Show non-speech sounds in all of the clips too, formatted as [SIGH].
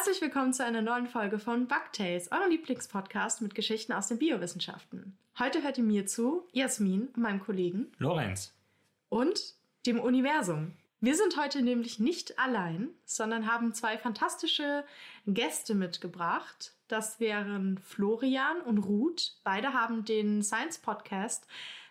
Herzlich willkommen zu einer neuen Folge von Bugtails, eurem Lieblingspodcast mit Geschichten aus den Biowissenschaften. Heute hört ihr mir zu, Jasmin, meinem Kollegen Lorenz und dem Universum. Wir sind heute nämlich nicht allein, sondern haben zwei fantastische Gäste mitgebracht. Das wären Florian und Ruth. Beide haben den Science Podcast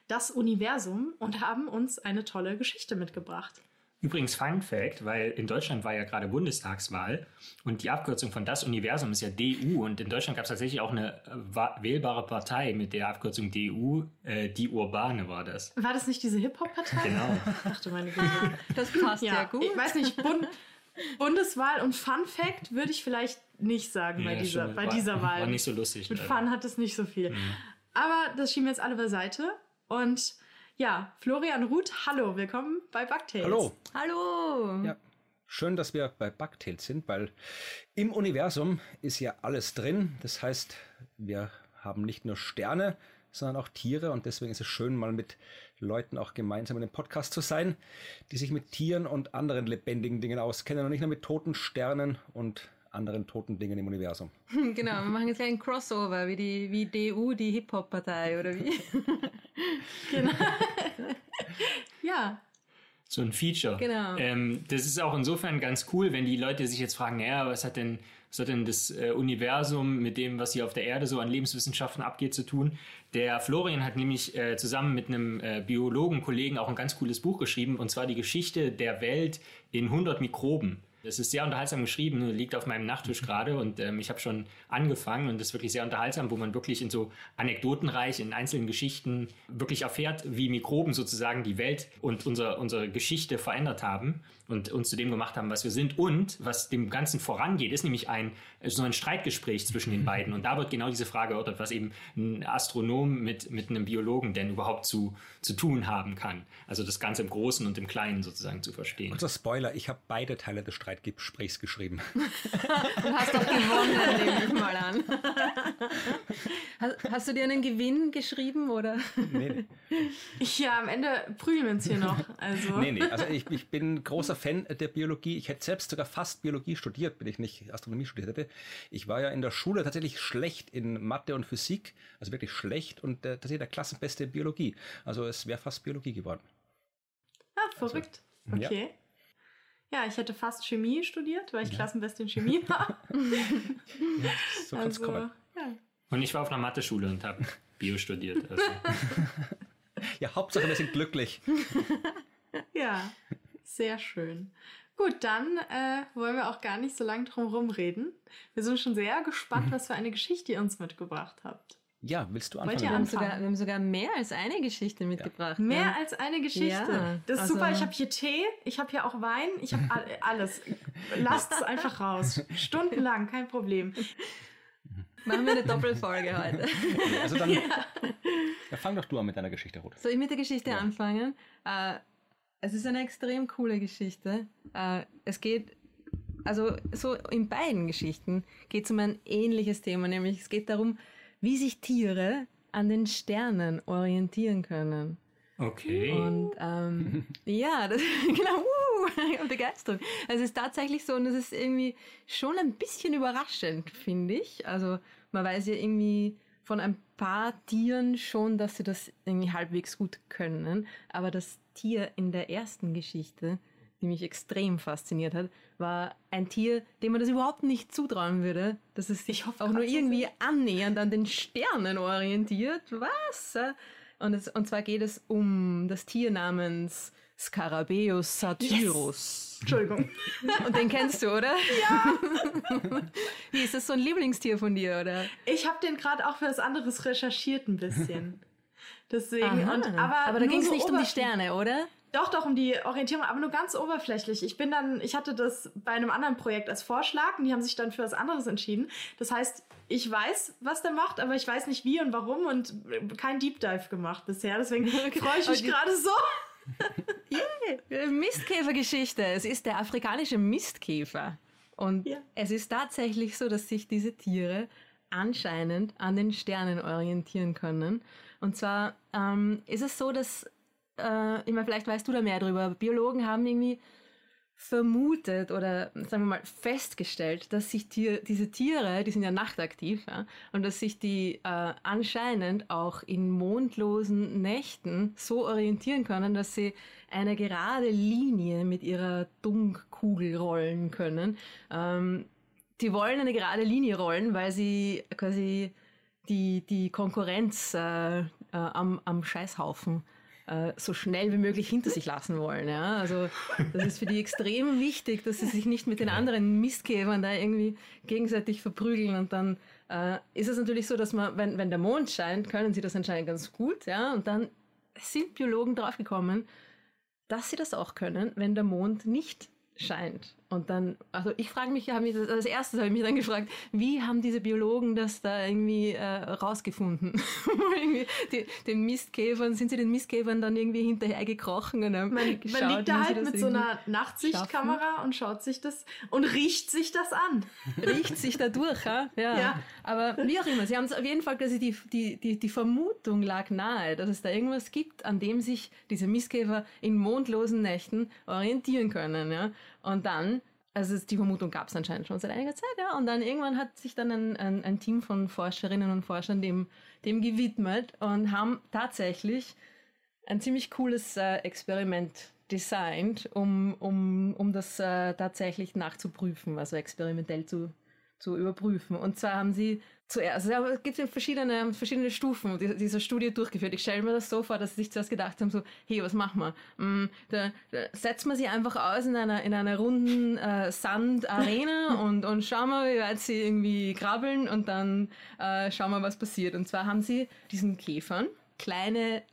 Das Universum und haben uns eine tolle Geschichte mitgebracht. Übrigens Fun Fact, weil in Deutschland war ja gerade Bundestagswahl und die Abkürzung von das Universum ist ja DU und in Deutschland gab es tatsächlich auch eine äh, wählbare Partei mit der Abkürzung DU, äh, die Urbane war das. War das nicht diese Hip-Hop-Partei? Genau. [LAUGHS] Ach du meine Güte. Das passt ja, Ja, gut. ich weiß nicht, Bund Bundeswahl und Fun Fact würde ich vielleicht nicht sagen bei, Ja, dieser, stimmt. bei war, dieser Wahl. War nicht so lustig. Mit leider. Fun hat es nicht so viel. Mhm. Aber das schieben wir jetzt alle beiseite. Und ja, Florian Ruth, hallo, willkommen bei Bugtails. Hallo. Hallo. Ja, schön, dass wir bei Bugtails sind, weil im Universum ist ja alles drin. Das heißt, wir haben nicht nur Sterne, sondern auch Tiere und deswegen ist es schön, mal mit Leuten auch gemeinsam in einem Podcast zu sein, die sich mit Tieren und anderen lebendigen Dingen auskennen und nicht nur mit toten Sternen und anderen toten Dingen im Universum. [LAUGHS] Genau, wir machen jetzt ein Crossover, wie die wie DU, die Hip-Hop-Partei, oder wie? [LAUGHS] Genau. ja, So ein Feature. Genau. Ähm, das ist auch insofern ganz cool, wenn die Leute sich jetzt fragen, naja, was hat denn, was hat denn das äh, Universum mit dem, was hier auf der Erde so an Lebenswissenschaften abgeht, zu tun? Der Florian hat nämlich äh, zusammen mit einem äh, Biologen, Kollegen auch ein ganz cooles Buch geschrieben, und zwar die Geschichte der Welt in 100 Mikroben. Das ist sehr unterhaltsam geschrieben, liegt auf meinem Nachttisch gerade und ähm, ich habe schon angefangen und das ist wirklich sehr unterhaltsam, wo man wirklich in so anekdotenreich, in einzelnen Geschichten wirklich erfährt, wie Mikroben sozusagen die Welt und unser, unsere Geschichte verändert haben und uns zu dem gemacht haben, was wir sind. Und was dem Ganzen vorangeht, ist nämlich ein so ein Streitgespräch zwischen den beiden. Und da wird genau diese Frage erörtert, was eben ein Astronom mit, mit einem Biologen denn überhaupt zu, zu tun haben kann. Also das Ganze im Großen und im Kleinen sozusagen zu verstehen. Kurzer Spoiler, ich habe beide Teile des Streitgesprächs geschrieben. [LAUGHS] Du hast doch gewonnen, nehme ich mal an. [LAUGHS] Hast, hast du dir einen Gewinn geschrieben, oder? nee, nee. ja, am Ende prügeln wir uns hier noch. Also. Nee, nee. Also ich, ich bin großer Fan der Biologie. Ich hätte selbst sogar fast Biologie studiert, wenn ich nicht Astronomie studiert hätte. Ich war ja in der Schule tatsächlich schlecht in Mathe und Physik, also wirklich schlecht und äh, tatsächlich der Klassenbeste in Biologie. Also es wäre fast Biologie geworden. Ah, verrückt. ja. Okay. Ja, ich hätte fast Chemie studiert, weil ich Klassenbeste in Chemie war. [LAUGHS] So kann es also, kommen. Ja. Und ich war auf einer Mathe-Schule und habe [LAUGHS] Bio studiert. Also. Ja, Hauptsache wir sind glücklich. [LAUGHS] Ja, sehr schön. Gut, dann äh, wollen wir auch gar nicht so lange drum herum reden. Wir sind schon sehr gespannt, was für eine Geschichte ihr uns mitgebracht habt. Ja, willst du Wollt anfangen? ihr Wir haben, Anfangen. sogar, wir haben sogar mehr als eine Geschichte mitgebracht. Mehr ja. als eine Geschichte. Ja, das ist also- super. Ich habe hier Tee, ich habe hier auch Wein, ich habe all, alles. [LAUGHS] Lasst es einfach raus. Stundenlang, kein Problem. Machen wir eine Doppelfolge heute. [LAUGHS] Also dann ja, fang doch du an mit deiner Geschichte, Ruth. Soll ich mit der Geschichte Ja. anfangen? Äh, es ist eine extrem coole Geschichte. Äh, es geht, also so in beiden Geschichten geht es um ein ähnliches Thema, nämlich es geht darum, wie sich Tiere an den Sternen orientieren können. Okay. Und ähm, [LAUGHS] ja, das, [LAUGHS] genau, uh, Begeisterung. Also es ist tatsächlich so und es ist irgendwie schon ein bisschen überraschend, finde ich. Also man weiß ja irgendwie von ein paar Tieren schon, dass sie das irgendwie halbwegs gut können. Aber das Tier in der ersten Geschichte, die mich extrem fasziniert hat, war ein Tier, dem man das überhaupt nicht zutrauen würde, dass es sich Ich hoffe auch nur irgendwie annähernd an den Sternen orientiert. Was? Und, es, und zwar geht es um das Tier namens Scarabäus satyrus. Entschuldigung. [LAUGHS] Und den kennst du, oder? Ja. [LAUGHS] Wie ist das so ein Lieblingstier von dir, oder? Ich habe den gerade auch für was anderes recherchiert ein bisschen. Deswegen. Aha. Und, aber aber da ging es so nicht um die. Sterne, oder? Doch, doch, um die Orientierung, aber nur ganz oberflächlich. Ich bin dann, ich hatte das bei einem anderen Projekt als Vorschlag und die haben sich dann für was anderes entschieden. Das heißt, ich weiß, was der macht, aber ich weiß nicht wie und warum und kein Deep Dive gemacht bisher. Deswegen [LAUGHS] freue ich mich gerade so. Äh, Mistkäfergeschichte. Es ist der afrikanische Mistkäfer. Und Ja. es ist tatsächlich so, dass sich diese Tiere anscheinend an den Sternen orientieren können. Und zwar ähm, ist es so, dass, äh, ich meine, vielleicht weißt du da mehr drüber, Biologen haben irgendwie vermutet oder sagen wir mal festgestellt, dass sich Tier, diese Tiere, die sind ja nachtaktiv, ja, und dass sich die äh, anscheinend auch in mondlosen Nächten so orientieren können, dass sie eine gerade Linie mit ihrer Dunkkugel rollen können. Ähm, die wollen eine gerade Linie rollen, weil sie quasi die, die Konkurrenz äh, äh, am, am Scheißhaufen äh, so schnell wie möglich hinter sich lassen wollen. Ja? Also das ist für die extrem wichtig, dass sie sich nicht mit den anderen Mistkäfern da irgendwie gegenseitig verprügeln und dann äh, ist es natürlich so, dass man, wenn, wenn der Mond scheint, können sie das anscheinend ganz gut, ja, und dann sind Biologen draufgekommen, dass sie das auch können, wenn der Mond nicht scheint. Und dann, also ich frage mich, hab mich das, als erstes habe ich mich dann gefragt, wie haben diese Biologen das da irgendwie äh, rausgefunden? [LAUGHS] irgendwie die, den Mistkäfern, sind sie den Mistkäfern dann irgendwie hinterhergekrochen und haben man, geschaut, man liegt da halt mit so einer Nachtsichtkamera schaffen? und schaut sich das und riecht sich das an. Riecht sich da durch, ja? [LAUGHS] ja. ja. Aber wie auch immer, sie haben es auf jeden Fall quasi die, die, die, die Vermutung lag nahe, dass es da irgendwas gibt, an dem sich diese Mistkäfer in mondlosen Nächten orientieren können, ja. Und dann, also die Vermutung gab es anscheinend schon seit einiger Zeit, ja. Und dann irgendwann hat sich dann ein, ein, ein Team von Forscherinnen und Forschern dem, dem gewidmet und haben tatsächlich ein ziemlich cooles äh, Experiment designt, um, um, um das äh, tatsächlich nachzuprüfen, also experimentell zu, zu überprüfen. Und zwar haben sie zuerst, also es gibt ja verschiedene, verschiedene Stufen dieser Studie durchgeführt. Ich stelle mir das so vor, dass sie sich zuerst gedacht haben, so, hey, was machen wir? Mm, da, da setzt man sie einfach aus in einer, in einer runden äh, Sandarena [LAUGHS] und, und schauen wir, wie weit sie irgendwie krabbeln und dann äh, schauen wir, was passiert. Und zwar haben sie diesen Käfern kleine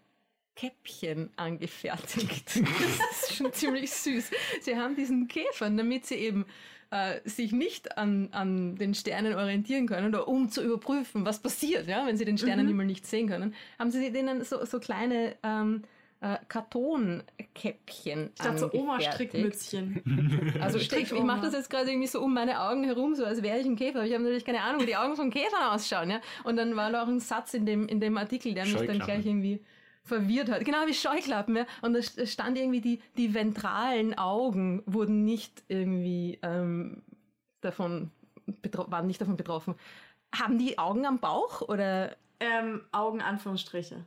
Käppchen angefertigt. [LAUGHS] Das ist schon ziemlich süß. Sie haben diesen Käfern, damit sie eben äh, sich nicht an, an den Sternen orientieren können oder um zu überprüfen, was passiert, ja, wenn sie den Sternenhimmel mhm. nicht sehen können, haben sie denen so, so kleine ähm, äh, Kartonkäppchen Statt so Oma-Strickmützchen. [LAUGHS] Also ich, ich mache das jetzt gerade irgendwie so um meine Augen herum, so als wäre ich ein Käfer. Aber ich habe natürlich keine Ahnung, wie die Augen von Käfern ausschauen. Ja? Und dann war da auch ein Satz in dem, in dem Artikel, der mich dann gleich irgendwie verwirrt hat. Genau wie Scheuklappen, ja. Und da stand irgendwie, die, die ventralen Augen wurden nicht irgendwie ähm, davon waren nicht davon betroffen. Haben die Augen am Bauch oder? Ähm, Augen Anführungsstriche.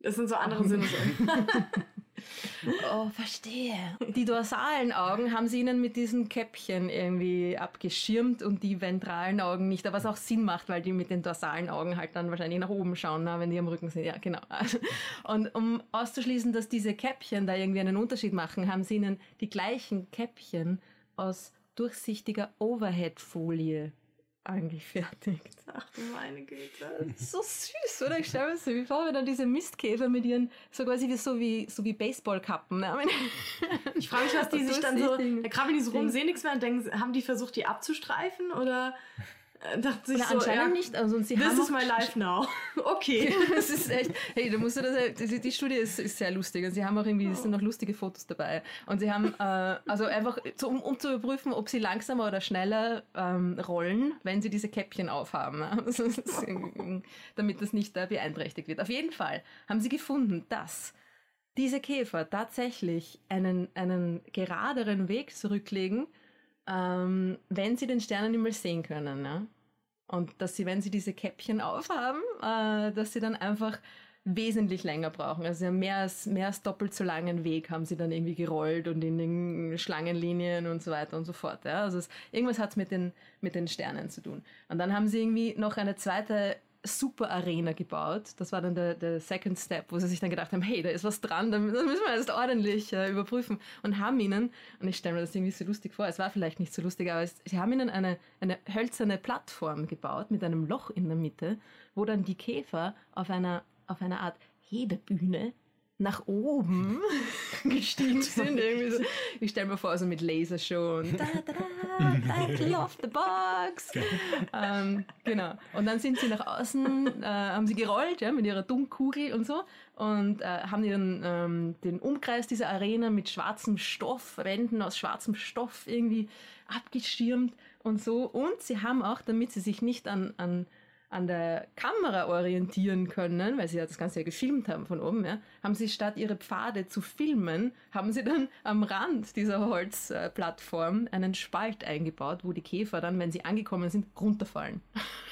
Das sind so andere [LAUGHS] Sinne. [LAUGHS] Oh, verstehe. Die dorsalen Augen haben sie ihnen mit diesen Käppchen irgendwie abgeschirmt und die ventralen Augen nicht. Aber was auch Sinn macht, weil die mit den dorsalen Augen halt dann wahrscheinlich nach oben schauen, na, wenn die am Rücken sind. Ja, genau. [LAUGHS] Und um auszuschließen, dass diese Käppchen da irgendwie einen Unterschied machen, haben sie ihnen die gleichen Käppchen aus durchsichtiger Overhead-Folie angefertigt. Ach du meine Güte. So süß, oder? Ich stelle mir so wie vor, wenn dann diese Mistkäfer mit ihren, so quasi wie, so wie, so wie Baseballkappen. Ne? [LAUGHS] Ich frage mich, was die [LAUGHS] sich dann so, da krabbeln die so rum, sehen nichts mehr und denken, haben die versucht, die abzustreifen oder dachte sich Na, so, anscheinend ja, nicht. Also, sie this haben is my life now. [LAUGHS] Okay. [LAUGHS] das ist echt, hey, du musst das, die, die Studie ist, ist sehr lustig und sie haben auch irgendwie, es sind noch lustige Fotos dabei. Und sie haben, äh, also einfach, so, um, um zu überprüfen, ob sie langsamer oder schneller ähm, rollen, wenn sie diese Käppchen aufhaben. [LAUGHS] Also, damit das nicht äh, beeinträchtigt wird. Auf jeden Fall haben sie gefunden, dass diese Käfer tatsächlich einen, einen geraderen Weg zurücklegen, ähm, wenn sie den Sternenhimmel sehen können. Ja? Und dass sie, wenn sie diese Käppchen aufhaben, äh, dass sie dann einfach wesentlich länger brauchen. Also mehr als, mehr als doppelt so langen Weg haben sie dann irgendwie gerollt und in den Schlangenlinien und so weiter und so fort. Ja? Also es, irgendwas hat es mit den, mit den Sternen zu tun. Und dann haben sie irgendwie noch eine zweite super Arena gebaut. Das war dann der, der Second Step, wo sie sich dann gedacht haben, hey, da ist was dran, das müssen wir jetzt ordentlich äh, überprüfen. Und haben ihnen, und ich stelle mir das irgendwie so lustig vor, es war vielleicht nicht so lustig, aber es, sie haben ihnen eine, eine hölzerne Plattform gebaut mit einem Loch in der Mitte, wo dann die Käfer auf einer, auf einer Art Hebebühne nach oben [LAUGHS] gestiegen [LAUGHS] sind. Irgendwie so. Ich stelle mir vor, so mit Lasershow und [LAUGHS] da, da, da, da, off the box. ähm, genau. Und dann sind sie nach außen, äh, haben sie gerollt, ja, mit ihrer Dunkkugel und so und äh, haben ihren, ähm, den Umkreis dieser Arena mit schwarzem Stoff, Wänden aus schwarzem Stoff irgendwie abgeschirmt und so. Und sie haben auch, damit sie sich nicht an, an an der Kamera orientieren können, weil sie ja das Ganze ja gefilmt haben von oben, ja, haben sie statt ihre Pfade zu filmen, haben sie dann am Rand dieser Holzplattform einen Spalt eingebaut, wo die Käfer dann, wenn sie angekommen sind, runterfallen.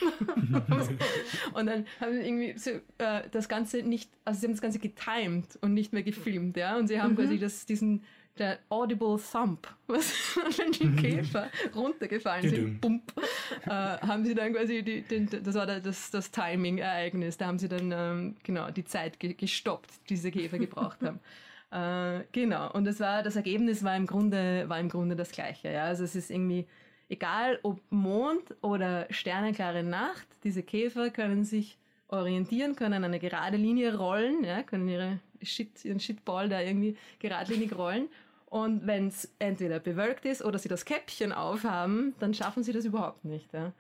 [LAUGHS] und dann haben sie irgendwie so, äh, das Ganze nicht, also sie haben das Ganze getimed und nicht mehr gefilmt, ja, und sie haben mhm. quasi das, diesen der Audible Thump, [LAUGHS] was, wenn die mhm. Käfer runtergefallen sind, bump, äh, haben sie dann quasi, die, den, das war das, das Timing-Ereignis, da haben sie dann ähm, genau die Zeit ge gestoppt, die diese Käfer gebraucht haben. [LAUGHS] Äh, genau, und das war, das Ergebnis war im Grunde, war im Grunde das gleiche, ja, also es ist irgendwie, egal ob Mond oder sternenklare Nacht, diese Käfer können sich orientieren, können eine gerade Linie rollen, ja, können ihre Shit, ihren Shitball da irgendwie geradlinig rollen und wenn es entweder bewölkt ist oder sie das Käppchen aufhaben, dann schaffen sie das überhaupt nicht. Ja.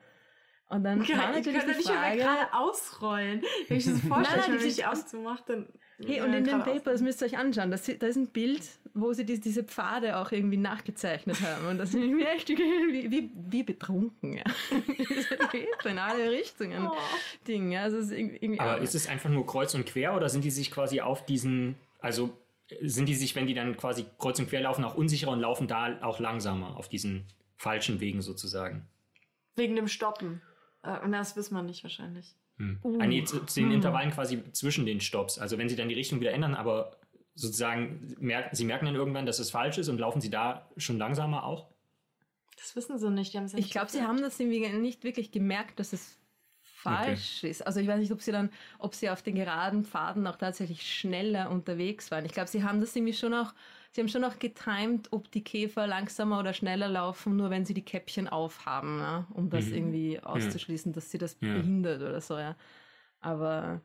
Und dann ja, kann natürlich ich die Frage, nicht gerade ausrollen. Wenn ich das [LAUGHS] vorstelle, wenn ich auszumacht, dann... Hey, und in dem Paper, das müsst ihr euch anschauen, das, da ist ein Bild, wo sie die, diese Pfade auch irgendwie nachgezeichnet haben. Und das sind irgendwie echt wie, wie, wie betrunken, ja. [LAUGHS] in alle Richtungen. Oh. Ding, ja. Also ist irgendwie Aber ist es einfach nur kreuz und quer oder sind die sich quasi auf diesen, also sind die sich, wenn die dann quasi kreuz und quer laufen, auch unsicherer und laufen da auch langsamer auf diesen falschen Wegen sozusagen. Wegen dem Stoppen. Äh, das wissen wir nicht wahrscheinlich. Hm. Uh. Ah, nee, zu, zu den hm. Intervallen quasi zwischen den Stops. Also wenn sie dann die Richtung wieder ändern, aber sozusagen merken, sie merken dann irgendwann, dass es falsch ist und laufen sie da schon langsamer auch? Das wissen sie nicht. ich glaube, sie haben das irgendwie nicht wirklich gemerkt, dass es falsch okay. ist. Also ich weiß nicht, ob sie dann, ob sie auf den geraden Pfaden auch tatsächlich schneller unterwegs waren. Ich glaube, sie haben das irgendwie schon auch, sie haben schon auch getimt, ob die Käfer langsamer oder schneller laufen, nur wenn sie die Käppchen aufhaben, ja, um das mhm. irgendwie auszuschließen, dass sie das ja. behindert oder so, ja. Aber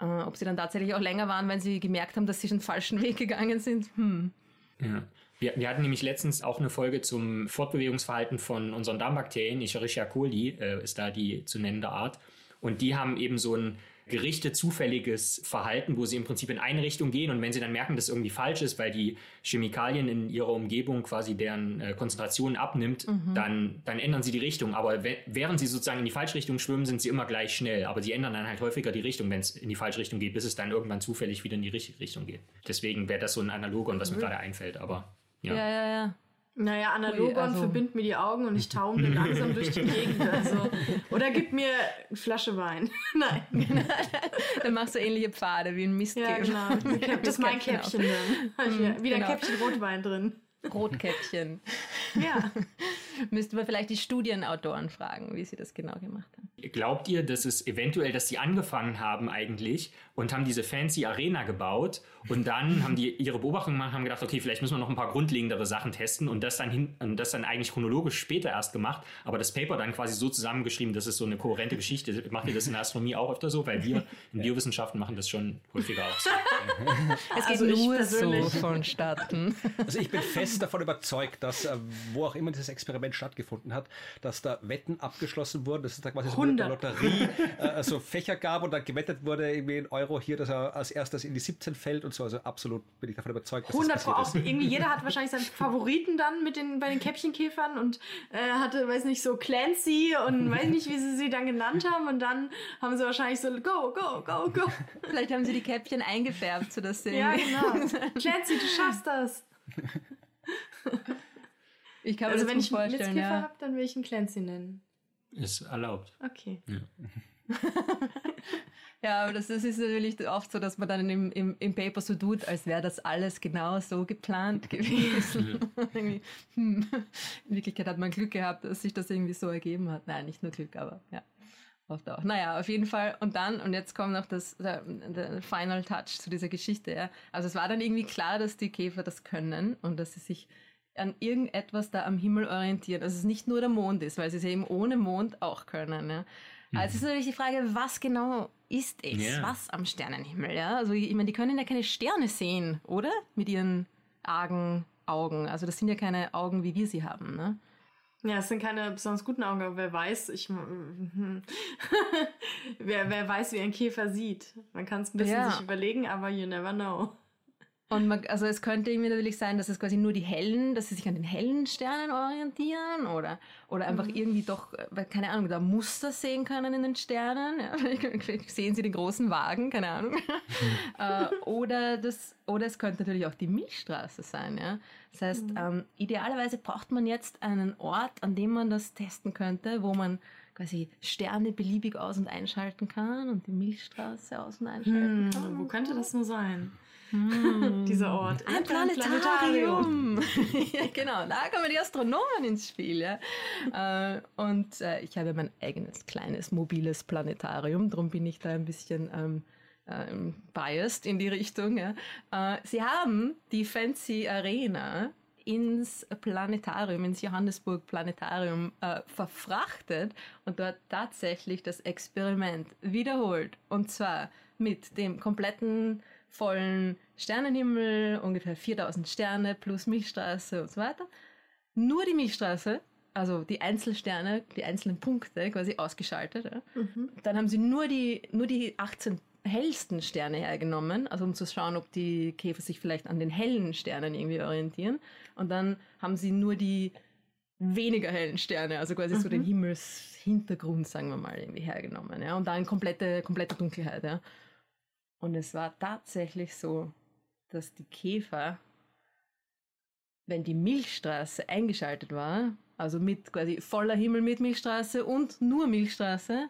äh, ob sie dann tatsächlich auch länger waren, wenn sie gemerkt haben, dass sie den falschen Weg gegangen sind, hm. Ja. Wir, wir, hatten nämlich letztens auch eine Folge zum Fortbewegungsverhalten von unseren Darmbakterien. Escherichia coli äh, ist da die zu nennende Art. Und die haben eben so ein gerichtet zufälliges Verhalten, wo sie im Prinzip in eine Richtung gehen und wenn sie dann merken, dass irgendwie falsch ist, weil die Chemikalien in ihrer Umgebung quasi deren äh, Konzentration abnimmt, mhm. dann, dann ändern sie die Richtung. Aber während sie sozusagen in die falsche Richtung schwimmen, sind sie immer gleich schnell. Aber sie ändern dann halt häufiger die Richtung, wenn es in die falsche Richtung geht, bis es dann irgendwann zufällig wieder in die richtige Richtung geht. Deswegen wäre das so ein Analogon, was mhm. mir gerade einfällt. Aber ja, ja, ja. ja. Naja, Analogon also, verbindet mir die Augen und ich taumle langsam durch die Gegend. Also. Oder gib mir eine Flasche Wein. [LAUGHS] Nein. [LAUGHS] dann machst du ähnliche Pfade wie ein Mistkäfer. Ja, genau. [LAUGHS] Das ist mein Käppchen dann. Mhm, wieder genau. ein Käppchen Rotwein drin. Rotkäppchen. ja. [LAUGHS] Müssten wir vielleicht die Studienautoren fragen, wie sie das genau gemacht haben. Glaubt ihr, dass es eventuell, dass sie angefangen haben eigentlich und haben diese fancy Arena gebaut und dann haben die ihre Beobachtungen gemacht, haben gedacht, okay, vielleicht müssen wir noch ein paar grundlegendere Sachen testen und das dann hin, und das dann eigentlich chronologisch später erst gemacht, aber das Paper dann quasi so zusammengeschrieben, dass es so eine kohärente Geschichte. Macht ihr das in der Astronomie auch öfter so? Weil wir in Biowissenschaften machen das schon häufiger auch. [LAUGHS] es geht also nur so vonstatten. Also ich bin fest davon überzeugt, dass äh, wo auch immer dieses Experiment stattgefunden hat, dass da Wetten abgeschlossen wurden, dass es da quasi so eine Lotterie äh, so Fächer gab und dann gewettet wurde irgendwie in Euro hier, dass er als erstes in die 17 fällt und so. Also absolut bin ich davon überzeugt, dass 100 das auch. Irgendwie jeder hat wahrscheinlich seinen Favoriten dann mit den bei den Käppchenkäfern und äh, hatte, weiß nicht, so Clancy und weiß nicht, wie sie sie dann genannt haben und dann haben sie wahrscheinlich so go, go, go, go. Vielleicht haben sie die Käppchen eingefärbt, sodass sie Ja, genau. Clancy, du schaffst das. [LAUGHS] Ich kann also wenn ich einen Mitzkäfer ja. habe, dann will ich einen Clancy nennen. Ist erlaubt. Okay. Ja. [LAUGHS] ja, aber das, das, ist natürlich oft so, dass man dann im, im, im Paper so tut, als wäre das alles genau so geplant gewesen. [LAUGHS] hm. In Wirklichkeit hat man Glück gehabt, dass sich das irgendwie so ergeben hat. Nein, nicht nur Glück, aber ja. Oft auch. Naja, auf jeden Fall. Und dann, und jetzt kommt noch das, der, der Final Touch zu dieser Geschichte. Ja. Also es war dann irgendwie klar, dass die Käfer das können und dass sie sich an irgendetwas da am Himmel orientieren. Dass es nicht nur der Mond ist, weil sie es eben ohne Mond auch können. Ja. Mhm. Also ist natürlich die Frage, was genau ist es? Yeah. Was am Sternenhimmel? Ja? Also ich meine, die können ja keine Sterne sehen, oder? Mit ihren argen Augen. Also das sind ja keine Augen, wie wir sie haben. Ne? Ja, es sind keine besonders guten Augen, aber wer weiß, ich [LAUGHS] wer, wer weiß, wie ein Käfer sieht. Man kann es ein bisschen ja. sich überlegen, aber you never know. Und man, also es könnte irgendwie natürlich sein, dass es quasi nur die hellen, dass sie sich an den hellen Sternen orientieren oder, oder einfach Mhm. irgendwie doch, äh, keine Ahnung, da Muster sehen können in den Sternen. Ja, [LAUGHS] sehen sie den großen Wagen, keine Ahnung. [LAUGHS] äh, oder, das, oder es könnte natürlich auch die Milchstraße sein. Ja? Das heißt, Mhm. ähm, idealerweise braucht man jetzt einen Ort, an dem man das testen könnte, wo man quasi Sterne beliebig aus- und einschalten kann und die Milchstraße aus- und einschalten kann. Hm, wo könnte das nur sein? Hm. Dieser Ort. Ein Planetarium. [LAUGHS] ja, genau, da kommen die Astronomen ins Spiel. Ja. Äh, und äh, ich habe mein eigenes kleines mobiles Planetarium, darum bin ich da ein bisschen ähm, ähm, biased in die Richtung. Ja. Äh, sie haben die Fancy Arena ins Planetarium, ins Johannesburg Planetarium äh, verfrachtet und dort tatsächlich das Experiment wiederholt. Und zwar mit dem kompletten vollen Sternenhimmel, ungefähr 4000 Sterne plus Milchstraße und so weiter. Nur die Milchstraße, also die Einzelsterne, die einzelnen Punkte quasi ausgeschaltet. Ja. Mhm. Dann haben sie nur die, nur die 18 hellsten Sterne hergenommen, also um zu schauen, ob die Käfer sich vielleicht an den hellen Sternen irgendwie orientieren. Und dann haben sie nur die weniger hellen Sterne, also quasi so Mhm. den Himmelshintergrund, sagen wir mal, irgendwie hergenommen. Ja. Und dann komplette, komplette Dunkelheit. Ja. Und es war tatsächlich so, dass die Käfer, wenn die Milchstraße eingeschaltet war, also mit quasi voller Himmel mit Milchstraße und nur Milchstraße,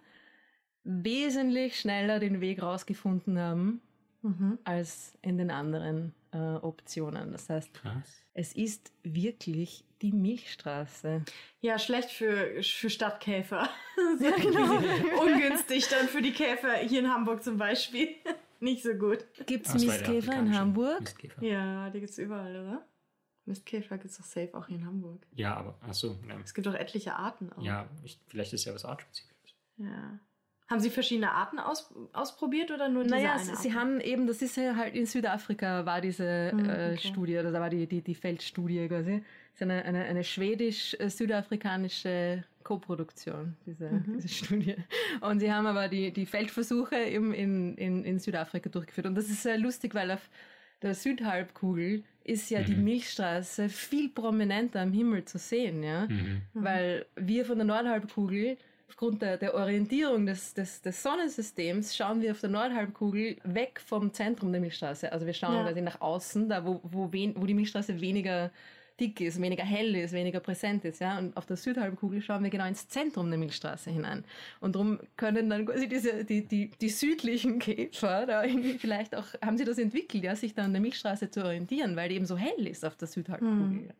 wesentlich schneller den Weg rausgefunden haben Mhm. als in den anderen äh, Optionen. Das heißt, Krass. es ist wirklich die Milchstraße. Ja, schlecht für, für Stadtkäfer. [LAUGHS] [LAUGHS] Ja, genau. Ungünstig dann für die Käfer hier in Hamburg zum Beispiel. Nicht so gut. Gibt es Ah, Mistkäfer in Hamburg? Mistkäfer. Ja, die gibt's überall, oder? Mistkäfer gibt's doch safe auch hier in Hamburg. Ja, aber, ach so, ja. Es gibt doch etliche Arten auch. Ja, ich, vielleicht ist ja was artspezifisches. ja. Haben Sie verschiedene Arten aus, ausprobiert oder nur diese Naja, eine sie, Art? sie haben eben, das ist ja halt in Südafrika war diese Hm, äh, okay. Studie, oder da war die, die, die Feldstudie quasi. Das ist eine, eine, eine schwedisch-südafrikanische Koproduktion, diese, Mhm. diese Studie. Und sie haben aber die, die Feldversuche eben in, in, in Südafrika durchgeführt. Und das ist sehr lustig, weil auf der Südhalbkugel ist ja die Mhm. Milchstraße viel prominenter am Himmel zu sehen, ja. Mhm. Mhm. Weil wir von der Nordhalbkugel, aufgrund der, der Orientierung des, des, des Sonnensystems, schauen wir auf der Nordhalbkugel weg vom Zentrum der Milchstraße. Also wir schauen Ja. quasi nach außen, da wo, wo, wen, wo die Milchstraße weniger dick ist, weniger hell ist, weniger präsent ist. Ja? Und auf der Südhalbkugel schauen wir genau ins Zentrum der Milchstraße hinein. Und darum können dann quasi diese, die, die, die südlichen Käfer da irgendwie vielleicht auch, haben sie das entwickelt, ja, sich dann an der Milchstraße zu orientieren, weil die eben so hell ist auf der Südhalbkugel. Hm.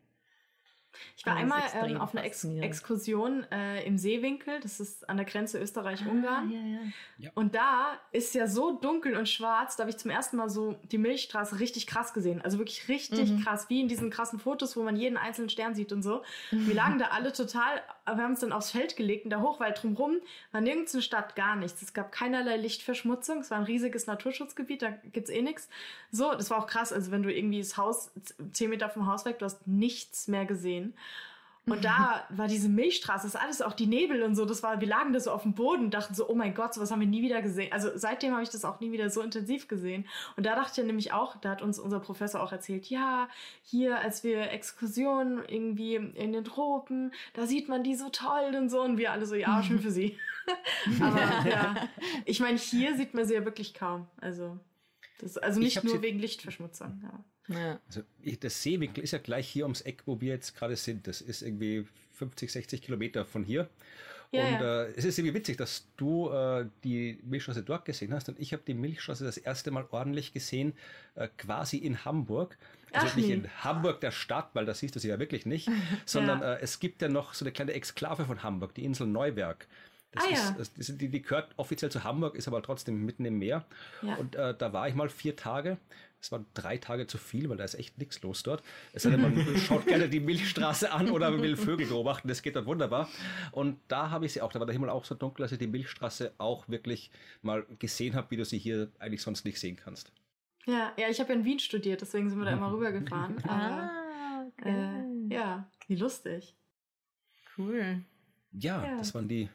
Ich war Das ist einmal ähm, auf einer Ex. Exkursion äh, im Seewinkel, das ist an der Grenze Österreich-Ungarn. Ah, ja, ja. Und da ist ja so dunkel und schwarz, da habe ich zum ersten Mal so die Milchstraße richtig krass gesehen. Also wirklich richtig Mhm. krass, wie in diesen krassen Fotos, wo man jeden einzelnen Stern sieht und so. Wir [LAUGHS] lagen da alle total, aber wir haben uns dann aufs Feld gelegt und da hoch, weil drumherum war nirgends eine Stadt, gar nichts. Es gab keinerlei Lichtverschmutzung, es war ein riesiges Naturschutzgebiet, da gibt's eh nichts. So, das war auch krass, also wenn du irgendwie das Haus, zehn Meter vom Haus weg, du hast nichts mehr gesehen. Und da war diese Milchstraße, das ist alles auch die Nebel und so, das war, wir lagen da so auf dem Boden und dachten so, oh mein Gott, sowas haben wir nie wieder gesehen. Also seitdem habe ich das auch nie wieder so intensiv gesehen. Und da dachte ich nämlich auch, da hat uns unser Professor auch erzählt, ja, hier, als wir Exkursionen irgendwie in den Tropen, da sieht man die so toll und so. Und wir alle so, ja, [LAUGHS] schön für sie. [LAUGHS] Aber ja, ich meine, hier sieht man sie ja wirklich kaum. Also, das, also Ich nicht nur wegen Lichtverschmutzung. Ja. Ja. Also ich- das Seewinkel ist ja gleich hier ums Eck, wo wir jetzt gerade sind. Das ist irgendwie 50, 60 Kilometer von hier. Ja, und ja. Äh, es ist irgendwie witzig, dass du äh, die Milchstraße dort gesehen hast und ich habe die Milchstraße das erste Mal ordentlich gesehen, äh, quasi in Hamburg. Also Ach, nicht nee. in Hamburg der Stadt, weil da siehst du sie ja wirklich nicht, [LAUGHS] sondern äh, es gibt ja noch so eine kleine Exklave von Hamburg, die Insel Neuwerk. Das Ah, ist, ja. das, das, die, die gehört offiziell zu Hamburg, ist aber trotzdem mitten im Meer. Ja. Und äh, da war ich mal vier Tage. Es waren drei Tage zu viel, weil da ist echt nichts los dort. Es sei denn, man [LAUGHS] schaut gerne die Milchstraße an oder man will Vögel beobachten. Das geht dort wunderbar. Und da habe ich sie auch. Da war der Himmel auch so dunkel, dass ich die Milchstraße auch wirklich mal gesehen habe, wie du sie hier eigentlich sonst nicht sehen kannst. Ja, ja, ich habe ja in Wien studiert, deswegen sind wir da immer rübergefahren. [LAUGHS] Aber, Ah, okay. äh, ja, wie lustig. Cool. Ja, Ja. das waren die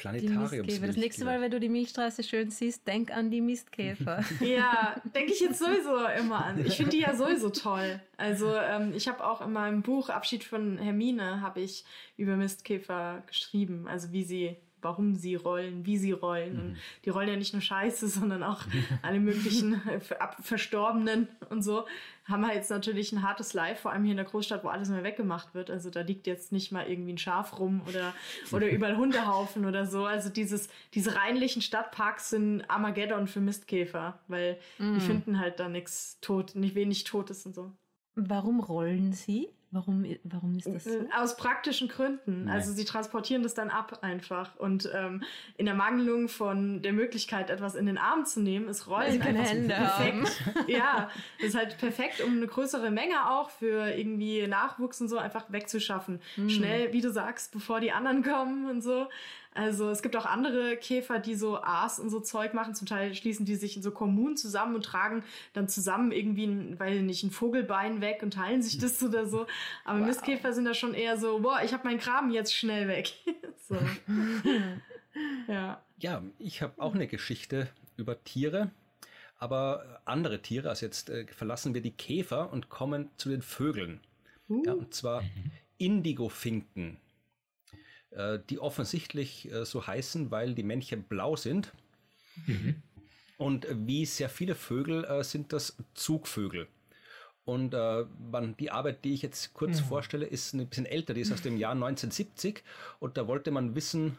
Planetariumsmilchkäfer. Das nächste Mal, wenn du die Milchstraße schön siehst, denk an die Mistkäfer. [LAUGHS] ja, denke ich jetzt sowieso immer an. Ich finde die ja sowieso toll. Also ähm, ich habe auch in meinem Buch Abschied von Hermine habe ich über Mistkäfer geschrieben, also wie sie warum sie rollen, wie sie rollen. Und mhm. die rollen ja nicht nur Scheiße, [LAUGHS] sondern auch alle möglichen äh, Verstorbenen und so. Haben wir jetzt natürlich ein hartes Live, vor allem hier in der Großstadt, wo alles mehr weggemacht wird. Also da liegt jetzt nicht mal irgendwie ein Schaf rum oder, oder [LAUGHS] überall Hundehaufen oder so. Also dieses, diese reinlichen Stadtparks sind Armageddon für Mistkäfer, weil mm. die finden halt da nichts tot, nicht wenig Totes und so. Warum rollen sie? Warum, warum ist das so? Aus praktischen Gründen. Nein. Also sie transportieren das dann ab einfach. Und ähm, in der Mangelung von der Möglichkeit, etwas in den Arm zu nehmen, ist Rollen sie keine Hände perfekt. Haben. [LAUGHS] ja, ist halt perfekt, um eine größere Menge auch für irgendwie Nachwuchs und so einfach wegzuschaffen. Mhm. Schnell, wie du sagst, bevor die anderen kommen und so. Also es gibt auch andere Käfer, die so Aas und so Zeug machen. Zum Teil schließen die sich in so Kommunen zusammen und tragen dann zusammen irgendwie, ein, weil nicht, ein Vogelbein weg und teilen sich das oder so. Aber wow. Mistkäfer sind da schon eher so, boah, ich habe meinen Graben jetzt schnell weg. [LAUGHS] so. [LAUGHS] ja. Ja, ich habe auch eine Geschichte über Tiere aber andere Tiere. Also jetzt äh, verlassen wir die Käfer und kommen zu den Vögeln. Uh. Ja, und zwar mhm. Indigofinken. Äh, die offensichtlich äh, so heißen, weil die Männchen blau sind. Mhm. Und wie sehr viele Vögel äh, sind das Zugvögel. Und äh, man, die Arbeit, die ich jetzt kurz mhm. vorstelle, ist ein bisschen älter, die ist aus dem Jahr 1970. Und da wollte man wissen,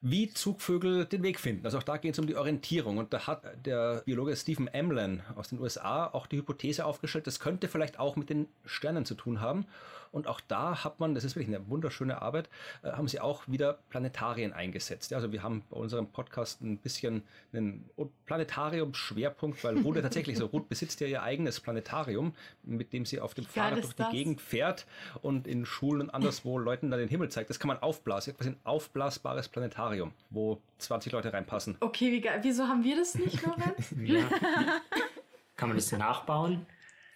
wie Zugvögel den Weg finden. Also auch da geht es um die Orientierung. Und da hat der Biologe Stephen Emlen aus den USA auch die Hypothese aufgestellt, das könnte vielleicht auch mit den Sternen zu tun haben. Und auch da hat man, das ist wirklich eine wunderschöne Arbeit, äh, haben sie auch wieder Planetarien eingesetzt. Ja, also wir haben bei unserem Podcast ein bisschen einen Planetarium-Schwerpunkt, weil Ruth [LAUGHS] tatsächlich so, Ruth besitzt ja ihr eigenes Planetarium, mit dem sie auf dem Fahrrad durch die das? Gegend fährt und in Schulen und anderswo Leuten dann den Himmel zeigt. Das kann man aufblasen. Das ist ein aufblasbares Planetarium, wo 20 Leute reinpassen. Okay, wie geil. Wieso haben wir das nicht, Lorenz? [LAUGHS] ja. [LAUGHS] Kann man das nachbauen?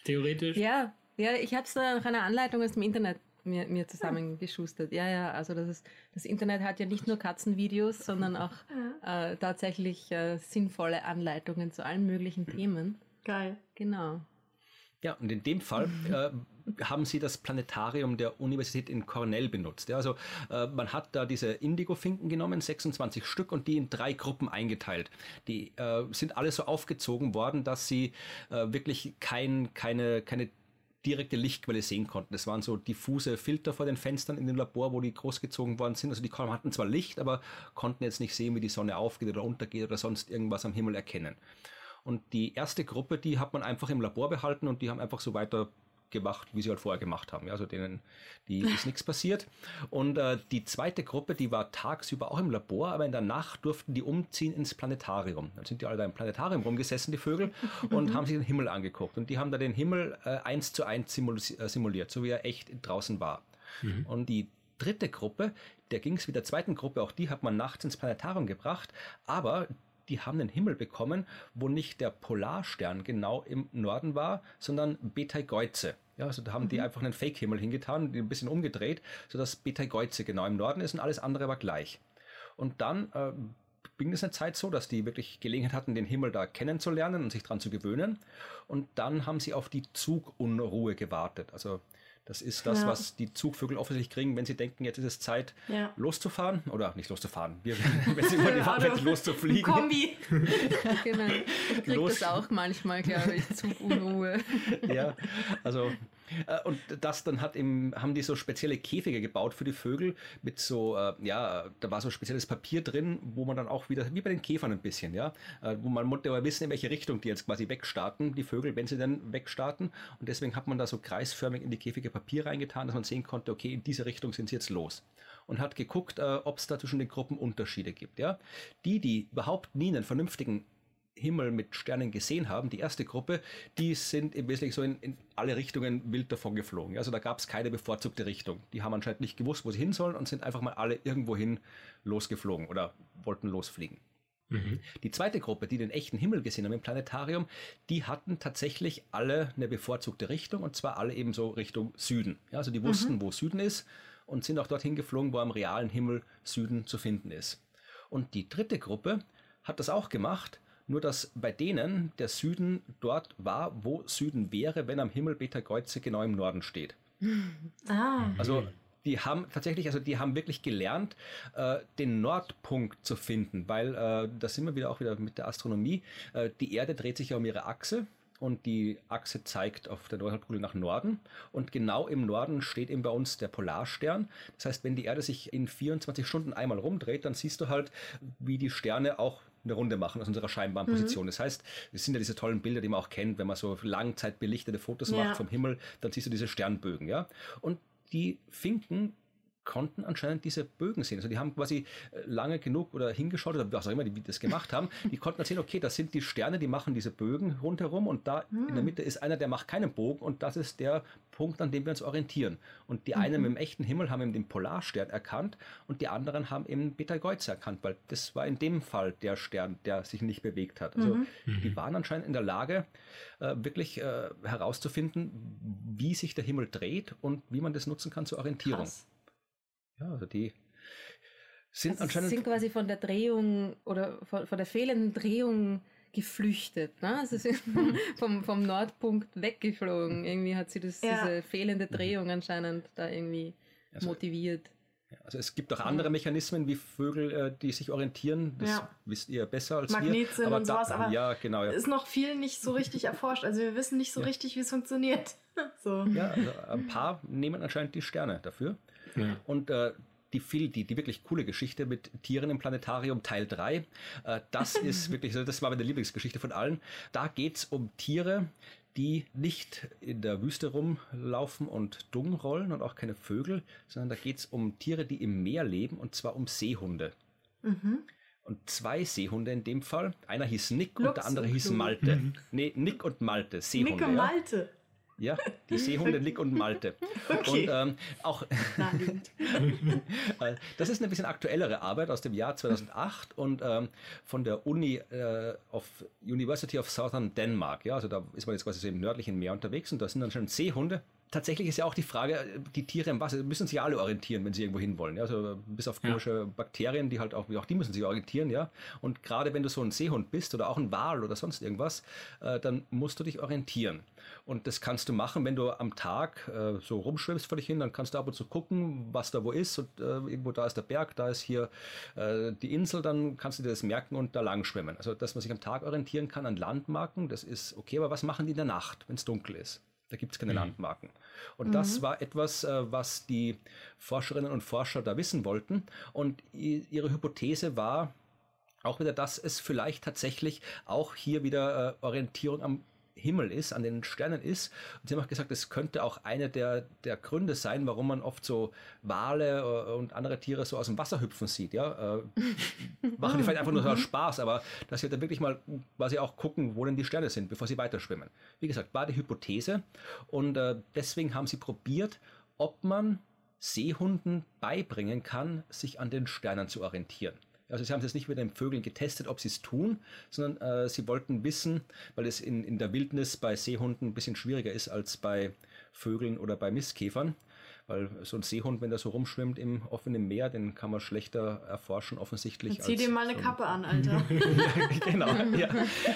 Theoretisch? Ja, ja, ich habe es nach einer Anleitung aus dem Internet mir, mir zusammengeschustert. Ja, ja, also das, ist, das Internet hat ja nicht nur Katzenvideos, sondern auch [LAUGHS] äh, tatsächlich äh, sinnvolle Anleitungen zu allen möglichen Themen. Geil. Genau. Ja, und in dem Fall äh, haben sie das Planetarium der Universität in Cornell benutzt. Ja, also äh, man hat da diese Indigo-Finken genommen, 26 Stück, und die in drei Gruppen eingeteilt. Die äh, sind alle so aufgezogen worden, dass sie äh, wirklich kein, keine, keine direkte Lichtquelle sehen konnten. Es waren so diffuse Filter vor den Fenstern in dem Labor, wo die großgezogen worden sind. Also die hatten zwar Licht, aber konnten jetzt nicht sehen, wie die Sonne aufgeht oder untergeht oder sonst irgendwas am Himmel erkennen. Und die erste Gruppe, die hat man einfach im Labor behalten und die haben einfach so weiter gemacht, wie sie halt vorher gemacht haben. Ja, also denen die ist nichts passiert. Und äh, die zweite Gruppe, die war tagsüber auch im Labor, aber in der Nacht durften die umziehen ins Planetarium. Dann sind die alle da im Planetarium rumgesessen, die Vögel, [LAUGHS] und haben sich den Himmel angeguckt. Und die haben da den Himmel äh, eins zu eins äh, simuliert, so wie er echt draußen war. Mhm. Und die dritte Gruppe, der ging es wie der zweiten Gruppe, auch die hat man nachts ins Planetarium gebracht, aber die haben einen Himmel bekommen, wo nicht der Polarstern genau im Norden war, sondern Betelgeuse. Ja, also da haben mhm. die einfach einen Fake-Himmel hingetan, die ein bisschen umgedreht, sodass Betelgeuse genau im Norden ist und alles andere war gleich. Und dann äh, ging es eine Zeit so, dass die wirklich Gelegenheit hatten, den Himmel da kennenzulernen und sich dran zu gewöhnen. Und dann haben sie auf die Zugunruhe gewartet. Also das ist das, ja. was die Zugvögel offensichtlich kriegen, wenn sie denken, jetzt ist es Zeit, ja. loszufahren. Oder nicht loszufahren, wir, [LAUGHS] wenn sie wollen, ja, loszufliegen. Kombi. [LAUGHS] genau. Ich kriege das auch manchmal, glaube ich, Zugunruhe. ja, also und das dann hat im, haben die so spezielle Käfige gebaut für die Vögel mit so, äh, ja, da war so spezielles Papier drin, wo man dann auch wieder, wie bei den Käfern ein bisschen, ja, äh, wo man musste aber wissen, in welche Richtung die jetzt quasi wegstarten, die Vögel, wenn sie dann wegstarten. Und deswegen hat man da so kreisförmig in die Käfige Papier reingetan, dass man sehen konnte, okay, in diese Richtung sind sie jetzt los und hat geguckt, äh, ob es da zwischen den Gruppen Unterschiede gibt. Ja? Die, die überhaupt nie einen vernünftigen Himmel mit Sternen gesehen haben, die erste Gruppe, die sind im Wesentlichen so in, in alle Richtungen wild davon geflogen. Also da gab es keine bevorzugte Richtung. Die haben anscheinend nicht gewusst, wo sie hin sollen und sind einfach mal alle irgendwohin losgeflogen oder wollten losfliegen. Mhm. Die zweite Gruppe, die den echten Himmel gesehen haben im Planetarium, die hatten tatsächlich alle eine bevorzugte Richtung und zwar alle eben so Richtung Süden. Ja, also die wussten, mhm. wo Süden ist und sind auch dorthin geflogen, wo am realen Himmel Süden zu finden ist. Und die dritte Gruppe hat das auch gemacht, nur dass bei denen der Süden dort war, wo Süden wäre, wenn am Himmel Beta Kreuze genau im Norden steht. [LAUGHS] Ah. Also die haben tatsächlich, also die haben wirklich gelernt, äh, den Nordpunkt zu finden, weil äh, da sind wir wieder auch wieder mit der Astronomie. Äh, die Erde dreht sich ja um ihre Achse und die Achse zeigt auf der Nordhalbkugel nach Norden und genau im Norden steht eben bei uns der Polarstern. Das heißt, wenn die Erde sich in 24 Stunden einmal rumdreht, dann siehst du halt, wie die Sterne auch eine Runde machen aus unserer scheinbaren Mhm. Position. Das heißt, es sind ja diese tollen Bilder, die man auch kennt, wenn man so langzeitbelichtete Fotos Ja. macht vom Himmel, dann siehst du diese Sternbögen, ja. Und die Finken konnten anscheinend diese Bögen sehen. Also die haben quasi äh, lange genug oder hingeschaut oder was auch immer die das gemacht haben. Die konnten erzählen, okay, das sind die Sterne, die machen diese Bögen rundherum und da in der Mitte ist einer, der macht keinen Bogen und das ist der Punkt, an dem wir uns orientieren. Und die einen mit dem echten Himmel haben eben den Polarstern erkannt und die anderen haben eben Betelgeuse erkannt, weil das war in dem Fall der Stern, der sich nicht bewegt hat. Also die waren anscheinend in der Lage, äh, wirklich äh, herauszufinden, wie sich der Himmel dreht und wie man das nutzen kann zur Orientierung. Krass. Ja, also die sind Also anscheinend. sind quasi von der Drehung oder von, von der fehlenden Drehung geflüchtet. Ne? Also sie sind [LAUGHS] vom, vom Nordpunkt weggeflogen. Irgendwie hat sie das, Ja. diese fehlende Drehung anscheinend da irgendwie Also- motiviert. also es gibt auch andere Mechanismen wie Vögel, äh, die sich orientieren. Das Ja. wisst ihr besser als Magnetsinn wir. und sowas, aber ja, genau. Ja. Ist noch viel nicht so richtig erforscht. Also wir wissen nicht so Ja. richtig, wie es funktioniert. [LAUGHS] So. ja, also ein paar nehmen anscheinend die Sterne dafür. Ja. Und äh, die, viel, die, die wirklich coole Geschichte mit Tieren im Planetarium Teil 3, äh, das [LAUGHS] ist wirklich, das war meine Lieblingsgeschichte von allen. Da geht's um Tiere, die nicht in der Wüste rumlaufen und dumm rollen und auch keine Vögel, sondern da geht's um Tiere, die im Meer leben und zwar um Seehunde. Mhm. Und zwei Seehunde in dem Fall. Einer hieß Nick und Lux der andere und hieß. Malte. Nee, Nick und Malte, Seehunde. Nick und. Malte. Ja, die Seehunde Nick und Malte. [LAUGHS] Okay. Und ähm, auch [LAUGHS] [LAUGHS] äh, das ist eine bisschen aktuellere Arbeit aus dem Jahr 2008 und ähm, von der Uni äh, of University of Southern Denmark. Ja, also da ist man jetzt quasi so im nördlichen Meer unterwegs und da sind dann schon Seehunde. Tatsächlich ist ja auch die Frage, äh, die Tiere im Wasser müssen sich alle orientieren, wenn sie irgendwo hinwollen. Ja? Also bis auf Ja. komische Bakterien, die halt auch, auch die müssen sich orientieren, ja. Und gerade wenn du so ein Seehund bist oder auch ein Wal oder sonst irgendwas, äh, dann musst du dich orientieren. Und das kannst du machen, wenn du am Tag äh, so rumschwimmst vor dich hin, dann kannst du ab und zu gucken, was da wo ist. Und äh, irgendwo da ist der Berg, da ist hier äh, die Insel, dann kannst du dir das merken und da lang schwimmen. Also, dass man sich am Tag orientieren kann an Landmarken, das ist okay, aber was machen die in der Nacht, wenn es dunkel ist? Da gibt es keine Landmarken. Und das war etwas, äh, was die Forscherinnen und Forscher da wissen wollten. Und ihre Hypothese war auch wieder, dass es vielleicht tatsächlich auch hier wieder äh, Orientierung am Himmel ist, an den Sternen ist. Und sie haben auch gesagt, es könnte auch eine der, der Gründe sein, warum man oft so Wale äh, und andere Tiere so aus dem Wasser hüpfen sieht. Ja? Äh, machen die vielleicht einfach nur so aus [LAUGHS] Spaß, aber dass sie dann wirklich mal quasi auch gucken, wo denn die Sterne sind, bevor sie weiterschwimmen. Wie gesagt, war die Hypothese und äh, deswegen haben sie probiert, ob man Seehunden beibringen kann, sich an den Sternen zu orientieren. Also sie haben es jetzt nicht mit den Vögeln getestet, ob sie es tun, sondern äh, sie wollten wissen, weil es in, in der Wildnis bei Seehunden ein bisschen schwieriger ist als bei Vögeln oder bei Mistkäfern. Weil so ein Seehund, wenn der so rumschwimmt im offenen Meer, den kann man schlechter erforschen, offensichtlich. Zieh als dir mal eine so Kappe an, [LAUGHS] Alter. genau, ja.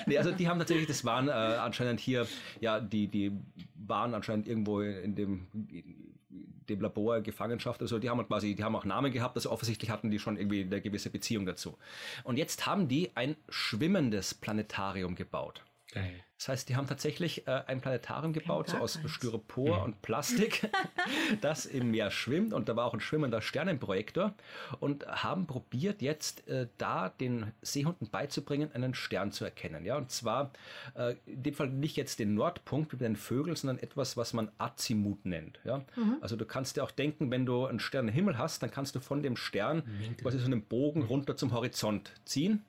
Nee, also die haben tatsächlich, das waren äh, anscheinend hier, ja, die, die waren anscheinend irgendwo in dem, dem Labor Gefangenschaft, also die haben halt quasi, die haben auch Namen gehabt, also offensichtlich hatten die schon irgendwie eine gewisse Beziehung dazu. Und jetzt haben die ein schwimmendes Planetarium gebaut. Geil. Das heißt, die haben tatsächlich äh, ein Planetarium gebaut, so aus keins. Styropor und Plastik, [LAUGHS] das im Meer schwimmt. Und da war auch ein schwimmender Sternenprojektor. Und haben probiert, jetzt äh, da den Seehunden beizubringen, einen Stern zu erkennen. Ja, und zwar äh, in dem Fall nicht jetzt den Nordpunkt wie bei den Vögeln, sondern etwas, was man Azimut nennt. Ja? Also du kannst dir auch denken, wenn du einen Stern im Himmel hast, dann kannst du von dem Stern quasi so einen Bogen runter zum Horizont ziehen.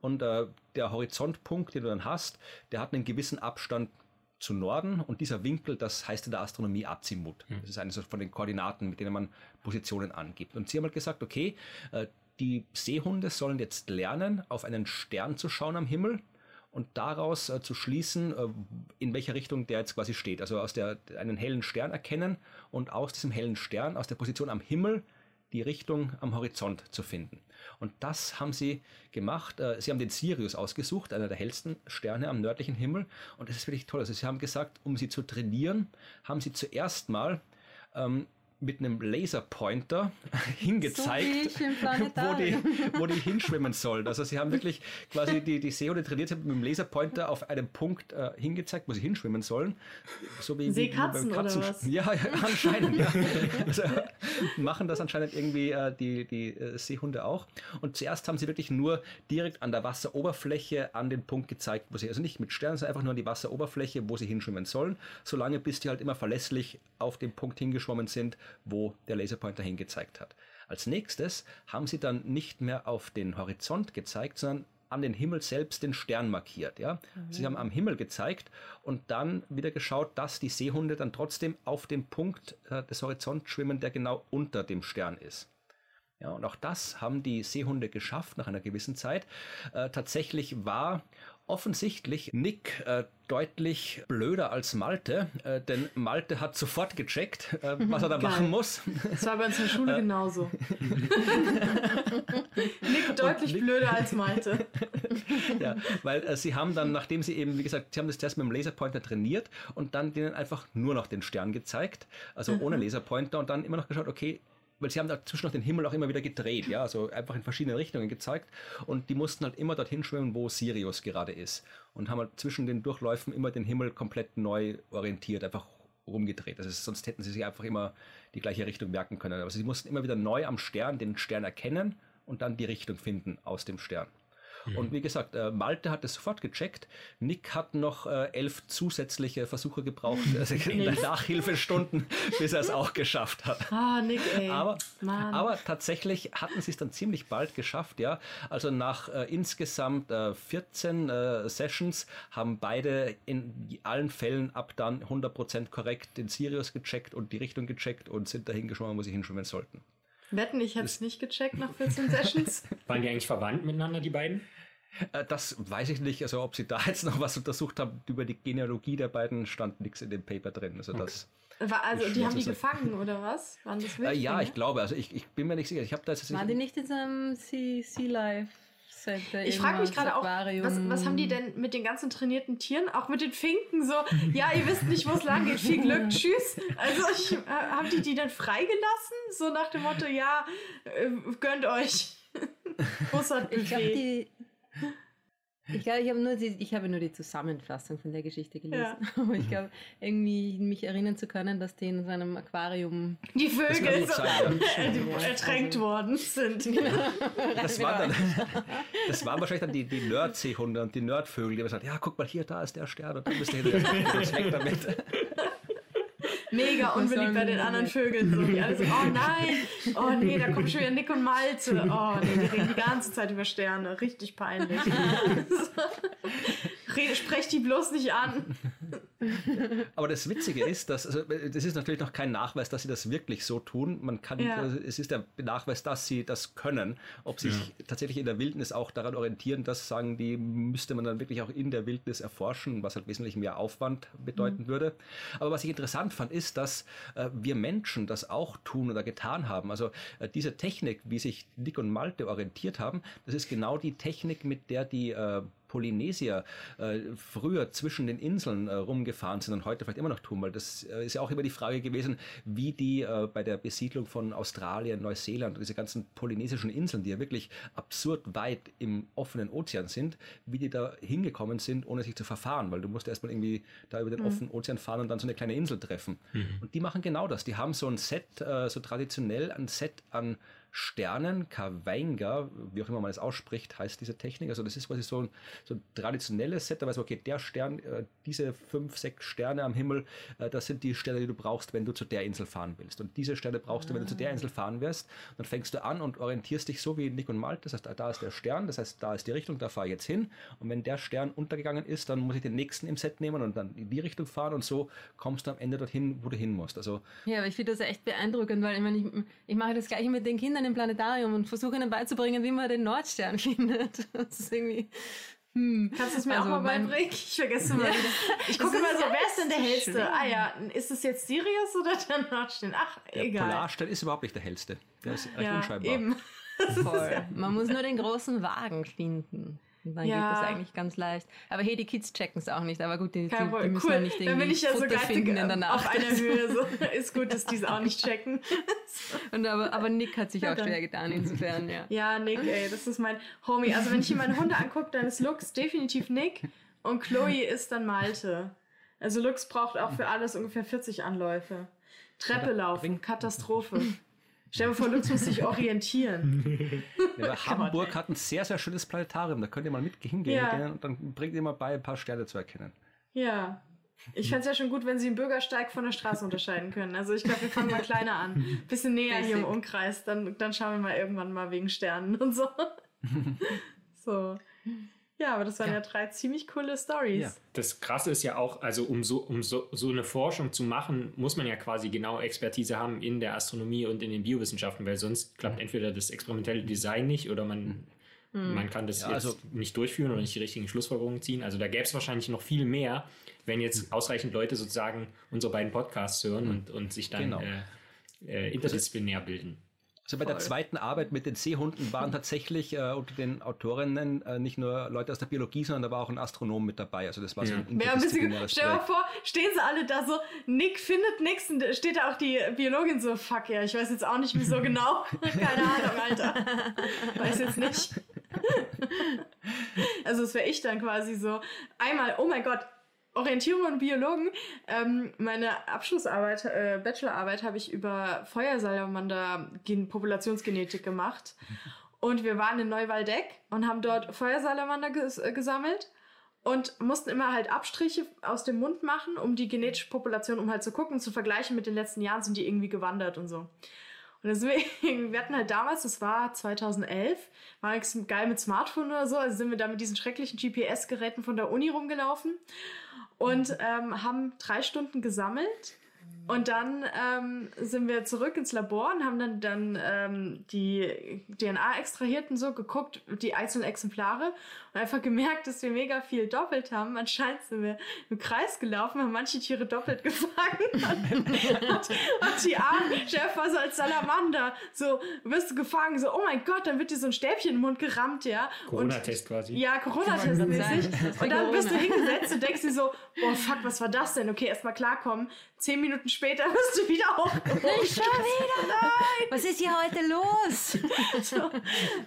Und äh, der Horizontpunkt, den du dann hast, der hat einen gewissen Abstand zu Norden und dieser Winkel, das heißt in der Astronomie Azimut. Das ist eine so von den Koordinaten, mit denen man Positionen angibt. Und sie haben halt gesagt, okay, äh, die Seehunde sollen jetzt lernen, auf einen Stern zu schauen am Himmel und daraus äh, zu schließen, äh, in welcher Richtung der jetzt quasi steht. Also aus der, einen hellen Stern erkennen und aus diesem hellen Stern, aus der Position am Himmel, die Richtung am Horizont zu finden. Und das haben sie gemacht. Äh, sie haben den Sirius ausgesucht, einer der hellsten Sterne am nördlichen Himmel. Und das ist wirklich toll. Also sie haben gesagt, um sie zu trainieren, haben sie zuerst mal ähm, mit einem Laserpointer [LAUGHS] hingezeigt, so wo, die, [LAUGHS] wo die hinschwimmen sollen. Also sie haben wirklich quasi die, die Seehunde trainiert, haben mit dem Laserpointer auf einem Punkt äh, hingezeigt, wo sie hinschwimmen sollen. So wie, Seekatzen wie, wie oder was? [LAUGHS] Ja, ja anscheinend. ja. Also, machen das anscheinend irgendwie äh, die, die äh, Seehunde auch. Und zuerst haben sie wirklich nur direkt an der Wasseroberfläche an den Punkt gezeigt, wo sie, also nicht mit Sternen, sondern einfach nur an die Wasseroberfläche, wo sie hinschwimmen sollen, solange bis die halt immer verlässlich auf den Punkt hingeschwommen sind, wo der Laserpointer hingezeigt hat. Als nächstes haben sie dann nicht mehr auf den Horizont gezeigt, sondern an den Himmel selbst den Stern markiert. Ja? Mhm. Sie haben am Himmel gezeigt und dann wieder geschaut, dass die Seehunde dann trotzdem auf dem Punkt äh, des Horizonts schwimmen, der genau unter dem Stern ist. Ja, und auch das haben die Seehunde geschafft nach einer gewissen Zeit. Äh, tatsächlich war offensichtlich Nick äh, deutlich blöder als Malte, äh, denn Malte hat sofort gecheckt, äh, was er da [LAUGHS] Geil. machen muss. Das war bei uns in der Schule äh. genauso. [LAUGHS] Nick deutlich Nick, blöder als Malte. [LAUGHS] ja, weil äh, sie haben dann, nachdem sie eben, wie gesagt, sie haben das erst mit dem Laserpointer trainiert und dann denen einfach nur noch den Stern gezeigt, also mhm. ohne Laserpointer und dann immer noch geschaut, okay, weil sie haben dazwischen noch den Himmel auch immer wieder gedreht, ja, also einfach in verschiedene Richtungen gezeigt und die mussten halt immer dorthin schwimmen, wo Sirius gerade ist und haben halt zwischen den Durchläufen immer den Himmel komplett neu orientiert, einfach rumgedreht. Also sonst hätten sie sich einfach immer die gleiche Richtung merken können. Aber sie mussten immer wieder neu am Stern den Stern erkennen und dann die Richtung finden aus dem Stern. Mhm. Und wie gesagt, äh, Malte hat es sofort gecheckt. Nick hat noch äh, elf zusätzliche Versuche gebraucht, [LAUGHS] also Nachhilfestunden, [LAUGHS] bis er es auch geschafft hat. Ah, Nick, ey. Aber, aber tatsächlich hatten sie es dann ziemlich bald geschafft, ja. Also nach äh, insgesamt äh, 14 äh, Sessions haben beide in allen Fällen ab dann 100% korrekt den Sirius gecheckt und die Richtung gecheckt und sind dahin geschwommen, wo sie hinschwimmen sollten. Wetten, ich hätte es nicht gecheckt nach 14 Sessions. [LAUGHS] Waren die eigentlich verwandt miteinander, die beiden? Äh, das weiß ich nicht. Also ob sie da jetzt noch was untersucht haben über die Genealogie der beiden, stand nichts in dem Paper drin. Also das. Also die haben die gefangen oder was? Waren das wirklich? Äh, ja, ich glaube. Also ich, ich bin mir nicht sicher. Ich habe da jetzt Waren die nicht in so einem Sea, sea Life? Center ich frage mich gerade auch, was, was, haben die denn mit den ganzen trainierten Tieren, auch mit den Finken so, [LAUGHS] ja, ihr wisst nicht, wo es lang geht, viel Glück, tschüss. Also ich, äh, haben die die dann freigelassen? So nach dem Motto, ja, äh, gönnt euch. [LAUGHS] Bussard ich glaube, die, ich glaube, ich habe nur, die, ich habe nur die Zusammenfassung von der Geschichte gelesen. Ja. [LAUGHS] Aber ich glaube, irgendwie mich erinnern zu können, dass die in so einem Aquarium. Die Vögel so [LAUGHS] ertränkt also, worden sind. Genau. [LAUGHS] Das, war dann, das waren wahrscheinlich dann die, die Nerdseehunde und die Nerdvögel, die haben gesagt: Ja, guck mal, hier, da ist der Stern und da müsst ihr hin. weg damit mega unbeliebt bei den anderen Vögeln. So, die alle so, oh [LAUGHS] nein, oh nee, da kommen schon wieder Nick und Malte. Oh nee, die reden die ganze Zeit über Sterne. Richtig peinlich. [LAUGHS] Sprecht die bloß nicht an. [LAUGHS] Aber das Witzige ist, dass, also, das ist natürlich noch kein Nachweis, dass sie das wirklich so tun. Man kann, ja. also, es ist der Nachweis, dass sie das können. Ob sie ja. sich tatsächlich in der Wildnis auch daran orientieren, das sagen die, müsste man dann wirklich auch in der Wildnis erforschen, was halt wesentlich mehr Aufwand bedeuten mhm. würde. Aber was ich interessant fand, ist, dass äh, wir Menschen das auch tun oder getan haben. Also äh, diese Technik, wie sich Nick und Malte orientiert haben, das ist genau die Technik, mit der die äh, Polynesier äh, früher zwischen den Inseln äh, rumgefahren sind und heute vielleicht immer noch tun, weil das äh, ist ja auch immer die Frage gewesen, wie die bei der Besiedlung von Australien, Neuseeland, diese ganzen polynesischen Inseln, die ja wirklich absurd weit im offenen Ozean sind, wie die da hingekommen sind, ohne sich zu verfahren, weil du musst erstmal irgendwie da über den mhm. offenen Ozean fahren und dann so eine kleine Insel treffen. Mhm. Und die machen genau das. Die haben so ein Set, so traditionell ein Set an Sternen, Kawainga, wie auch immer man es ausspricht, heißt diese Technik. Also das ist quasi so ein, so ein traditionelles Set, da weiß man, okay, der Stern, äh, diese fünf, sechs Sterne am Himmel, äh, das sind die Sterne, die du brauchst, wenn du zu der Insel fahren willst. Und diese Sterne brauchst du, wenn du zu der Insel fahren wirst. Dann fängst du an und orientierst dich so wie Nick und Malte. Das heißt, da ist der Stern, das heißt, da ist die Richtung, da fahre ich jetzt hin. Und wenn der Stern untergegangen ist, dann muss ich den nächsten im Set nehmen und dann in die Richtung fahren und so kommst du am Ende dorthin, wo du hin musst. Also, ja, aber ich finde das echt beeindruckend, weil ich, meine, ich, ich mache das gleiche mit den Kindern im Planetarium und versuche ihnen beizubringen, wie man den Nordstern [LAUGHS] findet. Das ist irgendwie Hm. Kannst du es mir also auch mal beibringen? Ich vergesse mal wieder. [LAUGHS] Ich gucke immer so, wer ist denn der Hellste? Schlimm. Ah ja, ist es jetzt Sirius oder der Nordstern? Ach, der egal. Der Polarstern ist überhaupt nicht der Hellste. Der ist recht ja, unscheinbar. Eben. [LAUGHS] Voll. Man muss nur den großen Wagen finden. Und dann ja. geht das eigentlich ganz leicht. Aber hey, die Kids checken es auch nicht. Aber gut, die, die, die müssen cool. ja nicht irgendwie bin ich ja Futter so finden in der Nacht. Auf einer Höhe. [LAUGHS] So. Ist gut, dass die es auch nicht checken. [LAUGHS] Und aber, aber Nick hat sich auch schwer getan, insofern, ja. Ja, Nick, ey, das ist mein Homie. Also wenn ich hier meine Hunde angucke, dann ist Lux definitiv Nick und Chloe ist dann Malte. Also Lux braucht auch für alles ungefähr 40 Anläufe. Treppe laufen, Katastrophe. Stell dir vor, Lux muss sich orientieren. [LAUGHS] Ja, [LAUGHS] Hamburg hat ein sehr, sehr schönes Planetarium. Da könnt ihr mal mit hingehen ja. und dann bringt ihr mal bei, ein paar Sterne zu erkennen. Ja. Ich fände es ja schon gut, wenn sie einen Bürgersteig von der Straße unterscheiden können. Also ich glaube, wir fangen mal kleiner an. Bisschen näher Basic. hier im Umkreis. Dann, dann schauen wir mal irgendwann mal wegen Sternen und so. [LAUGHS] so. Ja, aber das waren ja, ja drei ziemlich coole Stories. Ja. Das Krasse ist ja auch, also um, so, um so, so eine Forschung zu machen, muss man ja quasi genau Expertise haben in der Astronomie und in den Biowissenschaften, weil sonst klappt mhm. entweder das experimentelle Design nicht oder man, mhm. man kann das ja, jetzt also, nicht durchführen oder nicht die richtigen Schlussfolgerungen ziehen. Also da gäbe es wahrscheinlich noch viel mehr, wenn jetzt ausreichend Leute sozusagen unsere beiden Podcasts hören mhm. und, und sich dann genau. äh, äh, interdisziplinär bilden. Also bei Voll. der zweiten Arbeit mit den Seehunden waren tatsächlich äh, unter den Autorinnen äh, nicht nur Leute aus der Biologie, sondern da war auch ein Astronom mit dabei. Also das war ja. so ein ja, ein bisschen, Stell dir mal vor, stehen sie alle da so, Nick findet nichts und steht da auch die Biologin so, fuck ja, ich weiß jetzt auch nicht wieso genau. [LAUGHS] [LAUGHS] Keine Ahnung, Alter. weiß jetzt nicht. [LAUGHS] also das wäre ich dann quasi so, einmal, oh mein Gott, Orientierung und Biologen. Ähm, meine Abschlussarbeit, äh, Bachelorarbeit, habe ich über Feuersalamander Populationsgenetik gemacht. [LAUGHS] Und wir waren in Neuwaldeck und haben dort Feuersalamander ges äh, gesammelt und mussten immer halt Abstriche aus dem Mund machen, um die genetische Population, um halt zu gucken, zu vergleichen mit den letzten Jahren, sind die irgendwie gewandert und so. Und deswegen, [LAUGHS] wir hatten halt damals, das war 2011, war nichts geil mit Smartphone oder so, also sind wir da mit diesen schrecklichen GPS-Geräten von der Uni rumgelaufen und ähm, haben drei Stunden gesammelt. Und dann ähm, sind wir zurück ins Labor und haben dann, dann ähm, die DNA extrahiert und so, geguckt, die einzelnen Exemplare und einfach gemerkt, dass wir mega viel doppelt haben. Anscheinend sind wir im Kreis gelaufen, haben manche Tiere doppelt [LAUGHS] gefangen. und, und, die armen Chef war so als Salamander, so wirst du gefangen, so oh mein Gott, dann wird dir so ein Stäbchen im Mund gerammt, ja. Corona-Test quasi. Ja, Corona-Test mäßig. Und dann bist du hingesetzt und denkst dir so, oh fuck, was war das denn? Okay, erstmal klarkommen. Zehn Minuten später wirst du wieder hochgeholt. Nicht schon wieder, nein! Was ist hier heute los? [LAUGHS] so, also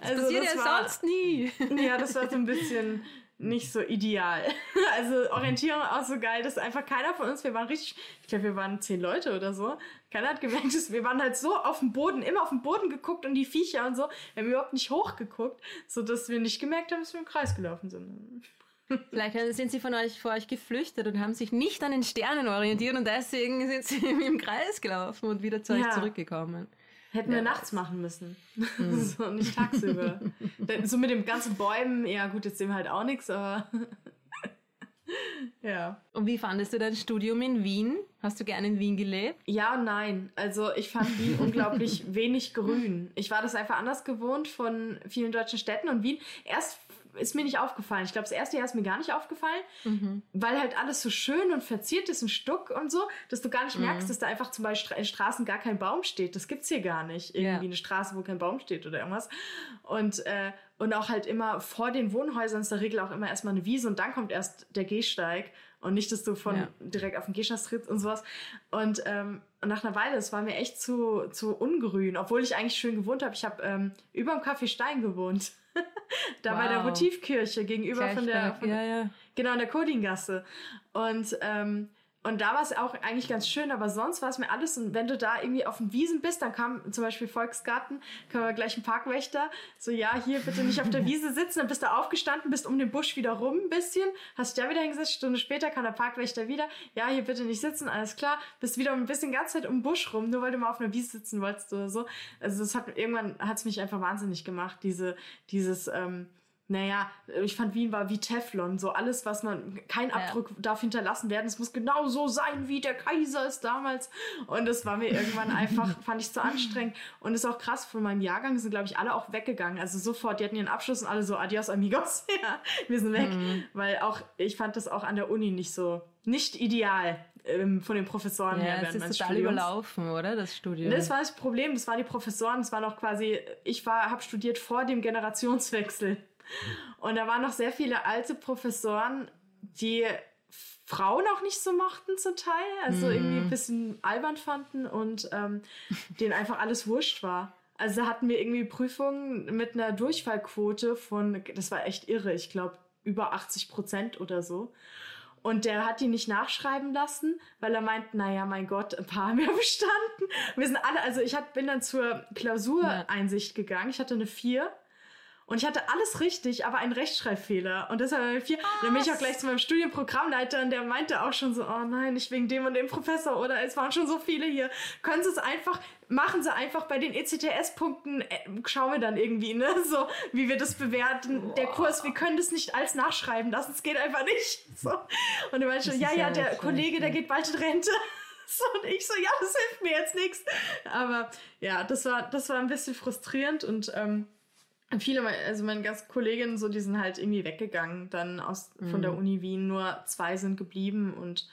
das passiert ja sonst nie. Ja, das war so ein bisschen bisschen nicht so ideal. [LAUGHS] Also Orientierung auch so geil, dass einfach keiner von uns, wir waren richtig, ich glaube, wir waren zehn Leute oder so. Keiner hat gemerkt, dass wir waren halt so auf dem Boden, immer auf dem Boden geguckt und die Viecher und so. Wir haben überhaupt nicht hochgeguckt, so dass wir nicht gemerkt haben, dass wir im Kreis gelaufen sind. Vielleicht sind sie von euch vor euch geflüchtet und haben sich nicht an den Sternen orientiert und deswegen sind sie [LAUGHS] im Kreis gelaufen und wieder zu ja. euch zurückgekommen. Hätten ja. wir nachts machen müssen. Mhm. [LAUGHS] so, nicht tagsüber. so mit dem ganzen Bäumen, ja gut, jetzt sehen wir halt auch nichts, aber. [LAUGHS] ja. Und wie fandest du dein Studium in Wien? Hast du gerne in Wien gelebt? Ja und nein. Also ich fand Wien unglaublich wenig grün. Ich war das einfach anders gewohnt von vielen deutschen Städten und Wien. Erst ist mir nicht aufgefallen. Ich glaube, das erste Jahr ist mir gar nicht aufgefallen, mhm. weil halt alles so schön und verziert ist, ein Stuck und so, dass du gar nicht mhm. merkst, dass da einfach zum Beispiel in Straßen gar kein Baum steht. Das gibt's hier gar nicht. Irgendwie ja. eine Straße, wo kein Baum steht oder irgendwas. Und, äh, und auch halt immer vor den Wohnhäusern ist der Regel auch immer erstmal eine Wiese und dann kommt erst der Gehsteig und nicht, dass du von ja. direkt auf den Gehsteig trittst und sowas. Und, ähm, und nach einer Weile, es war mir echt zu, zu ungrün, obwohl ich eigentlich schön gewohnt habe. Ich habe ähm, über dem Café Stein gewohnt. [LAUGHS] da wow. bei der Motivkirche gegenüber von der, von, ja, ja. genau in der Kodingasse. Und ähm, und da war es auch eigentlich ganz schön, aber sonst war es mir alles. Und wenn du da irgendwie auf den Wiesen bist, dann kam zum Beispiel Volksgarten, kam gleich ein Parkwächter, so ja, hier bitte nicht auf der [LAUGHS] Wiese sitzen. Dann bist du aufgestanden, bist um den Busch wieder rum ein bisschen, hast dich da wieder hingesetzt. Stunde später kam der Parkwächter wieder, ja, hier bitte nicht sitzen, alles klar. Bist wieder ein bisschen ganze Zeit um den Busch rum, nur weil du mal auf einer Wiese sitzen wolltest oder so. Also das hat irgendwann hat es mich einfach wahnsinnig gemacht, diese, dieses, ähm, naja, ich fand Wien war wie Teflon, so alles, was man, kein Abdruck ja. darf hinterlassen werden, es muss genau so sein, wie der Kaiser es damals. Und das war mir irgendwann [LAUGHS] einfach, fand ich zu anstrengend. Und ist auch krass, von meinem Jahrgang sind, glaube ich, alle auch weggegangen. Also sofort, die hatten ihren Abschluss und alle so, adios amigos, [LAUGHS] ja, wir sind weg. Mhm. Weil auch, ich fand das auch an der Uni nicht so, nicht ideal ähm, von den Professoren ja, her während meines total Studiums. überlaufen, oder das Studium? Das war das Problem. Das waren die Professoren. Das war noch quasi. Ich war, habe studiert vor dem Generationswechsel. [LAUGHS] Und da waren noch sehr viele alte Professoren, die Frauen auch nicht so mochten zum Teil, also mhm. irgendwie ein bisschen albern fanden und ähm, [LAUGHS] denen einfach alles wurscht war. Also da hatten wir irgendwie Prüfungen mit einer Durchfallquote von, das war echt irre, ich glaube über 80 Prozent oder so. Und der hat die nicht nachschreiben lassen, weil er meint, naja, mein Gott, ein paar haben ja [LAUGHS] bestanden. Wir sind alle, also ich hat, bin dann zur Klausureinsicht gegangen. Ich hatte eine vier und ich hatte alles richtig, aber einen Rechtschreibfehler. Und deshalb habe ich vier. Dann bin ich auch gleich zu meinem Studienprogrammleiter und der meinte auch schon so, oh nein, nicht wegen dem und dem Professor oder es waren schon so viele hier. Können Sie es einfach, machen Sie einfach bei den ECTS-Punkten, äh, schauen wir dann irgendwie, ne, [LAUGHS] so, wie wir das bewerten. Boah. Der Kurs, wir können das nicht als nachschreiben lassen, es geht einfach nicht. [LAUGHS] So. Und er meinte schon, ja, ja, der Kollege, der geht bald in Rente. [LAUGHS] So, und ich so, ja, das hilft mir jetzt nichts. Aber ja, das war, das war ein bisschen frustrierend und ähm, viele, also meine ganzen Kolleginnen, so, die sind halt irgendwie weggegangen, dann aus, mhm. von der mhm. Uni Wien. Nur zwei sind geblieben und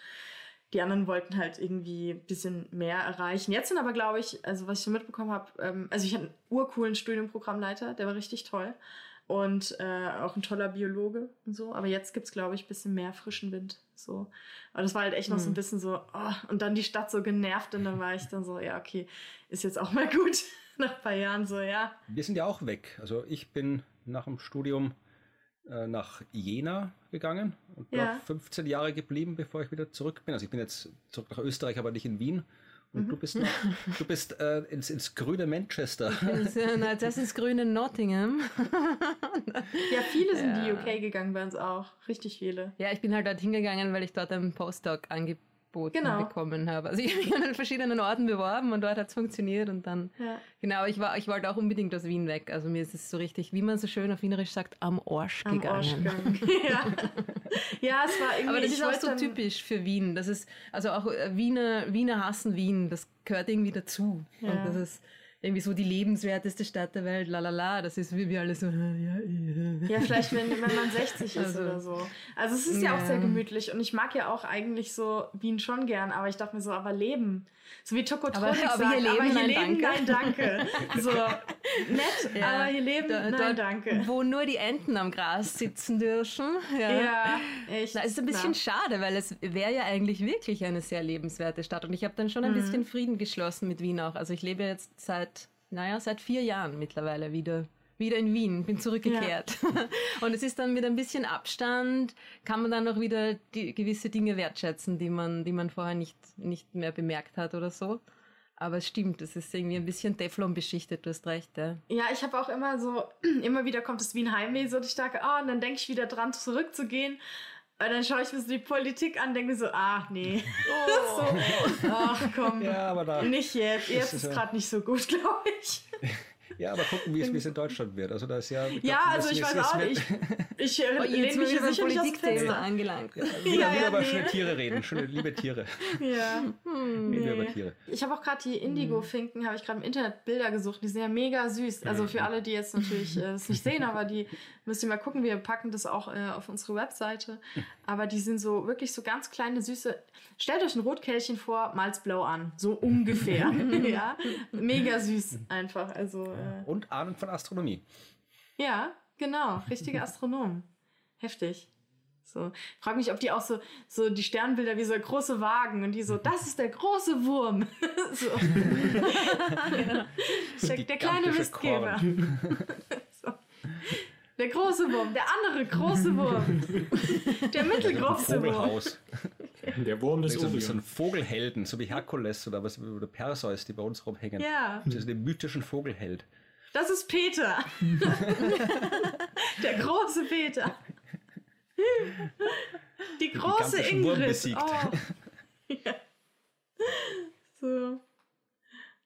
die anderen wollten halt irgendwie ein bisschen mehr erreichen. Jetzt sind aber, glaube ich, also was ich so mitbekommen habe, ähm, also ich hatte einen urcoolen Studienprogrammleiter, der war richtig toll. Und äh, auch ein toller Biologe und so. Aber jetzt gibt es, glaube ich, ein bisschen mehr frischen Wind. So. Aber das war halt echt noch mhm. so ein mhm. bisschen so, oh, und dann die Stadt so genervt und dann war ich dann so, ja, okay, ist jetzt auch mal gut. Nach ein paar Jahren so, ja. Wir sind ja auch weg. Also ich bin nach dem Studium äh, nach Jena gegangen und ja. 15 Jahre geblieben, bevor ich wieder zurück bin. Also ich bin jetzt zurück nach Österreich, aber nicht in Wien. Und mhm. du bist, noch, du bist äh, ins, ins grüne Manchester. Ins, äh, das ist grüne Nottingham. ja, viele sind ja. die UK gegangen bei uns auch. Richtig viele. Ja, ich bin halt dort hingegangen, weil ich dort einen Postdoc angeboten angeboten genau. bekommen habe. Also [LAUGHS] ich habe mich an verschiedenen Orten beworben und dort hat es funktioniert und dann, ja. genau, ich, war, ich wollte auch unbedingt aus Wien weg. Also mir ist es so richtig, wie man so schön auf Wienerisch sagt, am Arsch am gegangen. Arsch gegangen. [LAUGHS] ja. ja, es war irgendwie... Aber das ist auch so typisch für Wien. Das ist, also auch äh, Wiener, Wiener hassen Wien, das gehört irgendwie dazu. Ja. Und das ist irgendwie so die lebenswerteste Stadt der Welt, lalala, das ist wie wir alle so, ja, ja. ja vielleicht wenn, wenn man 60 ist also, oder so. Also es ist ja. ja. auch sehr gemütlich und ich mag ja auch eigentlich so Wien schon gern, aber ich dachte mir so, aber leben, so wie Tokotronik aber, sagt, aber hier leben, aber hier nein, leben, danke. nein, danke. [LAUGHS] So nett, aber hier leben, da, nein, danke. Wo nur die Enten am Gras sitzen dürfen. Ja, ja echt. Das ist ein bisschen na. schade, weil es wäre ja eigentlich wirklich eine sehr lebenswerte Stadt und ich habe dann schon ein mhm. bisschen Frieden geschlossen mit Wien auch. Also ich lebe jetzt seit, naja, seit vier Jahren mittlerweile wieder wieder in Wien, bin zurückgekehrt. Ja. [LAUGHS] Und es ist dann mit ein bisschen Abstand, kann man dann auch wieder die, gewisse Dinge wertschätzen, die man, die man vorher nicht, nicht mehr bemerkt hat oder so. Aber es stimmt, es ist irgendwie ein bisschen Teflon beschichtet, du hast recht, ja. Ja, ich habe auch immer so, [CLEARS THROAT] immer wieder kommt das Wien Heimweh so stark, ah, oh, und dann denke ich wieder dran, zurückzugehen. Und dann schaue ich mir so die Politik an, denke mir so, ach nee. Oh. [LAUGHS] so, ach komm, ja, nicht jetzt. Jetzt ist, ist gerade nicht so gut, [LAUGHS] glaube ich. [LAUGHS] Ja, aber gucken, wie es, wie es in Deutschland wird. Also das ist ja. Ja, also ich weiß auch nicht. [LAUGHS] Ich, ich oh, lehne mich hier sicher nicht aufs Fenster angelangt. Ja, wieder, ja, wieder ja, über nee. schöne Tiere reden, schöne liebe Tiere. [LAUGHS] Ja. Hm, nee. über Tiere. Ich habe auch gerade die Indigo-Finken, habe ich gerade im Internet Bilder gesucht. Die sind ja mega süß. Also für alle, die jetzt natürlich äh, es nicht sehen, aber die müsst ihr mal gucken. Wir packen das auch äh, auf unsere Webseite. Aber die sind so wirklich so ganz kleine süße. Stellt euch ein Rotkehlchen vor, malzblau an, so ungefähr. [LAUGHS] ja, mega süß einfach. Also äh, und Ahnung von Astronomie. Ja, genau. Richtige [LAUGHS] Astronomen. Heftig. So. Ich frage mich, ob die auch so, so die Sternbilder wie so große Wagen und die so, [LAUGHS] das ist der große Wurm. [LAUGHS] so. ja. der, der kleine Mistgeber. so. Der große Wurm, der andere große Wurm. Der mittelgroße Wurm. [LAUGHS] Der Wurm des so, so ein Vogelhelden, so wie Herkules oder was oder Perseus, die bei uns rumhängen. Ja. Das ist der mythischen Vogelheld. Das ist Peter. [LAUGHS] Der große Peter. Die große Die Ingrid. Oh. Ja. So.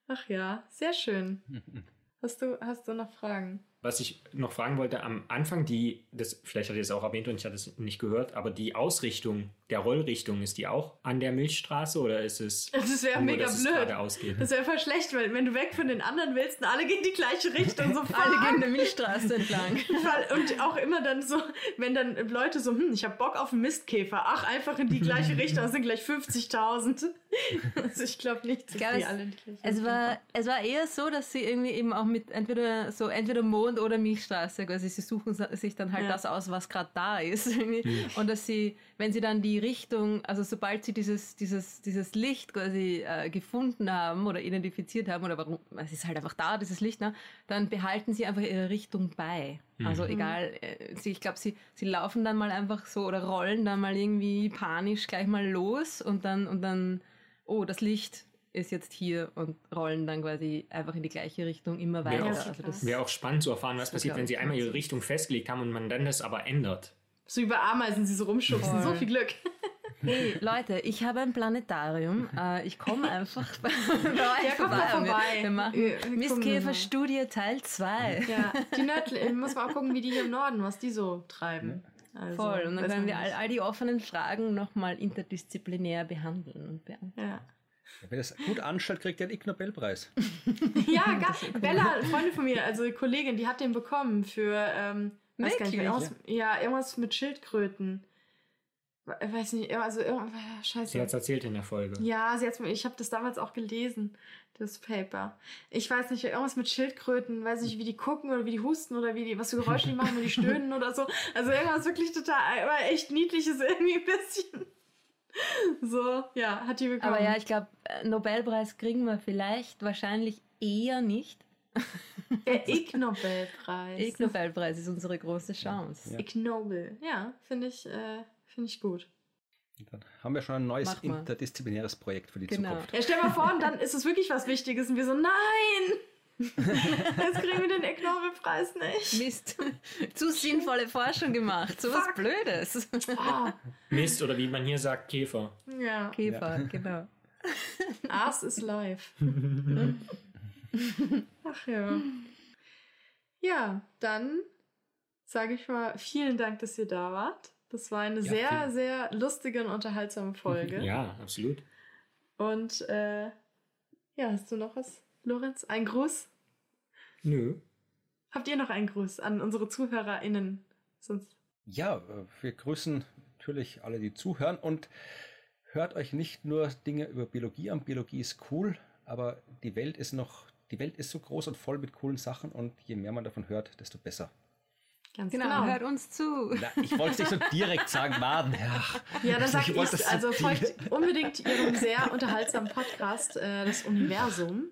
Ach ja, sehr schön. [LAUGHS] Hast du, hast du noch Fragen? Was ich noch fragen wollte, am Anfang, die, das, vielleicht hat ihr es auch erwähnt und ich hatte es nicht gehört, aber die Ausrichtung der Rollrichtung, ist die auch an der Milchstraße oder ist es. [LAUGHS] Das wäre mega blöd. Das wäre voll schlecht, weil wenn du weg von den anderen willst und alle gehen die gleiche Richtung, so [LAUGHS] Alle gehen der Milchstraße entlang. [LAUGHS] Und auch immer dann so, wenn dann Leute so, hm, ich hab Bock auf einen Mistkäfer, ach, einfach in die gleiche Richtung, das sind gleich 50.000. Also ich glaube nicht, dass die es- alle in die gleiche Es Richtung war, es war eher so, dass sie irgendwie eben auch mit entweder so entweder Mond oder Milchstraße, also sie suchen sich dann halt Ja. das aus, was gerade da ist. [LAUGHS] Und dass sie, wenn sie dann die Richtung, also sobald sie dieses, dieses, dieses Licht quasi äh, gefunden haben oder identifiziert haben, oder warum, es ist halt einfach da, dieses Licht, ne, dann behalten sie einfach ihre Richtung bei. Also egal, äh, sie, ich glaube, sie, sie laufen dann mal einfach so oder rollen dann mal irgendwie panisch gleich mal los und dann, und dann, oh, das Licht ist jetzt hier und rollen dann quasi einfach in die gleiche Richtung immer weiter. Wäre auch- also das, Wäre auch spannend zu erfahren, was passiert, wenn sie einmal ihre. Richtung festgelegt haben und man dann das aber ändert. So über Ameisen, sie so rumschubsen. Voll. So viel Glück. hey Leute, ich habe ein Planetarium. Äh, ich komme einfach bei, [LAUGHS] bei euch Ja, komm mal vorbei. vorbei. Wir, wir machen kommen Mistkäfer-Studie Teil 2. Ja, die Nördli muss man auch gucken, wie die hier im Norden, was die so treiben. Also, Voll. Und dann können wir all, all die offenen Fragen nochmal interdisziplinär behandeln und beantworten. Ja. Wer das gut anstellt, kriegt den Ig Nobelpreis. [LAUGHS] Ja, [LAUGHS] gar, Bella, eine Freundin von mir, also eine Kollegin, die hat den bekommen für, ähm, weiß gar nicht, irgendwas, ja, irgendwas mit Schildkröten. We- Weiß nicht, also irgendwas, Sie scheiße. hat es erzählt in der Folge. Ja, sie hat's, mir- ich habe das damals auch gelesen, das Paper. Ich weiß nicht, irgendwas mit Schildkröten, weiß nicht, wie die gucken oder wie die husten oder wie die, was für Geräusche die machen, wenn die [LAUGHS] stöhnen oder so. Also irgendwas wirklich total, aber echt niedliches irgendwie ein bisschen. [LAUGHS] So, ja, hat die bekommen. Aber ja, ich glaube, Nobelpreis kriegen wir vielleicht, wahrscheinlich eher nicht. [LAUGHS] Der Ig Nobelpreis. Ig Nobelpreis ist unsere große Chance. Ja. Ig Nobel. Ja, finde ich, äh, finde ich gut. Dann haben wir schon ein neues interdisziplinäres Projekt für die Genau. Zukunft. Ja, stell mal vor, und dann ist es wirklich was Wichtiges und wir so, nein! Jetzt kriegen wir den Ig Nobelpreis nicht. Mist. Zu sinnvolle Forschung gemacht. So was Fuck. Blödes. Ah, Mist oder wie man hier sagt, Käfer. ja, Käfer, genau. Ass is live. Ach ja. Ja, dann sage ich mal vielen Dank, dass ihr da wart. Das war eine Ja, sehr, vielen- sehr lustige und unterhaltsame Folge. Ja, absolut. Und äh, ja, hast du noch was, Lorenz? Ein Gruß? Nö. Habt ihr noch einen Gruß an unsere ZuhörerInnen? Sonst. Ja, äh, wir grüßen natürlich alle, die zuhören und hört euch nicht nur Dinge über Biologie an. Biologie ist cool, aber die Welt ist noch, die Welt ist so groß und voll mit coolen Sachen und je mehr man davon hört, desto besser. Ganz Genau, genau. hört uns zu. Na, ich wollte es nicht so direkt sagen, Maden. Ja, Ja, dann sag Ich ich, das also folgt unbedingt ihrem sehr unterhaltsamen Podcast, äh, das Universum.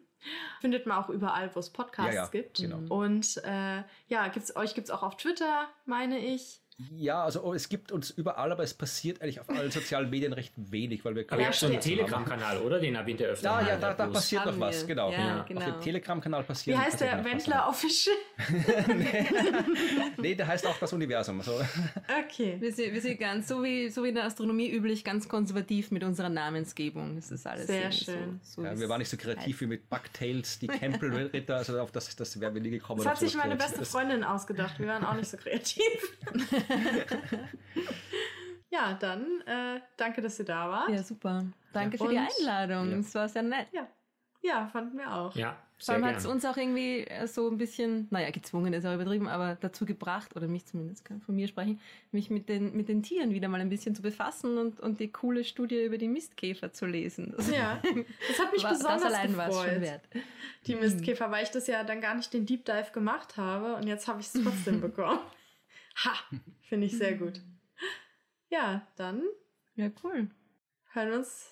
Findet man auch überall, wo es Podcasts Ja, ja, gibt. genau. Und äh, ja, gibt's, euch gibt es auch auf Twitter, meine ich. Ja, also oh, es gibt uns überall, aber es passiert eigentlich auf allen sozialen Medien recht wenig, weil wir Aber ihr habt so einen. Telegram-Kanal, oder? Den erwähnt ihr öfter. Ja, ja, da, da passiert noch was, genau. Ja, Auf genau. dem Telegram-Kanal Wie passiert heißt der? Wendler Official? [LAUGHS] [LAUGHS] Nee, der heißt auch das Universum. Also, Okay. Wir sind, wir sind ganz, so wie, so wie in der Astronomie üblich, ganz konservativ mit unserer Namensgebung. Das ist alles Sehr schön. So, so ja, wir waren nicht so kreativ wie mit Bucktails, die [LAUGHS] Campbell-Ritter, also auf das, das wären wir nie gekommen. Das auf hat sich so meine beste Freundin ausgedacht. Wir waren auch nicht so kreativ. [LAUGHS] ja, dann äh, danke, dass ihr da wart. Ja, super. Danke für die Einladung. Ja. Es war sehr nett. Ja, ja fanden wir auch. Ja, Vor sehr allem hat es uns auch irgendwie äh, so ein bisschen, naja, gezwungen ist auch übertrieben, aber dazu gebracht, oder mich zumindest, kann von mir sprechen, mich mit den, mit den Tieren wieder mal ein bisschen zu befassen und, und die coole Studie über die Mistkäfer zu lesen. Das, Ja, das hat mich [LAUGHS] war, besonders das allein war es gefreut. schon wert. die Mistkäfer, weil ich das ja dann gar nicht den Deep Dive gemacht habe und jetzt habe ich es trotzdem [LAUGHS] bekommen. Ha, finde ich sehr gut. Ja, dann Ja, cool. hören wir uns.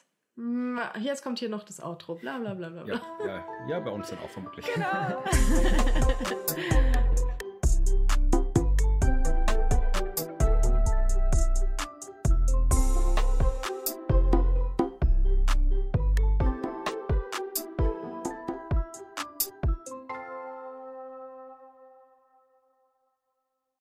Jetzt kommt hier noch das Outro. Bla bla bla bla. bla. Ja, ja, ja, bei uns dann auch vermutlich. Genau. [LAUGHS]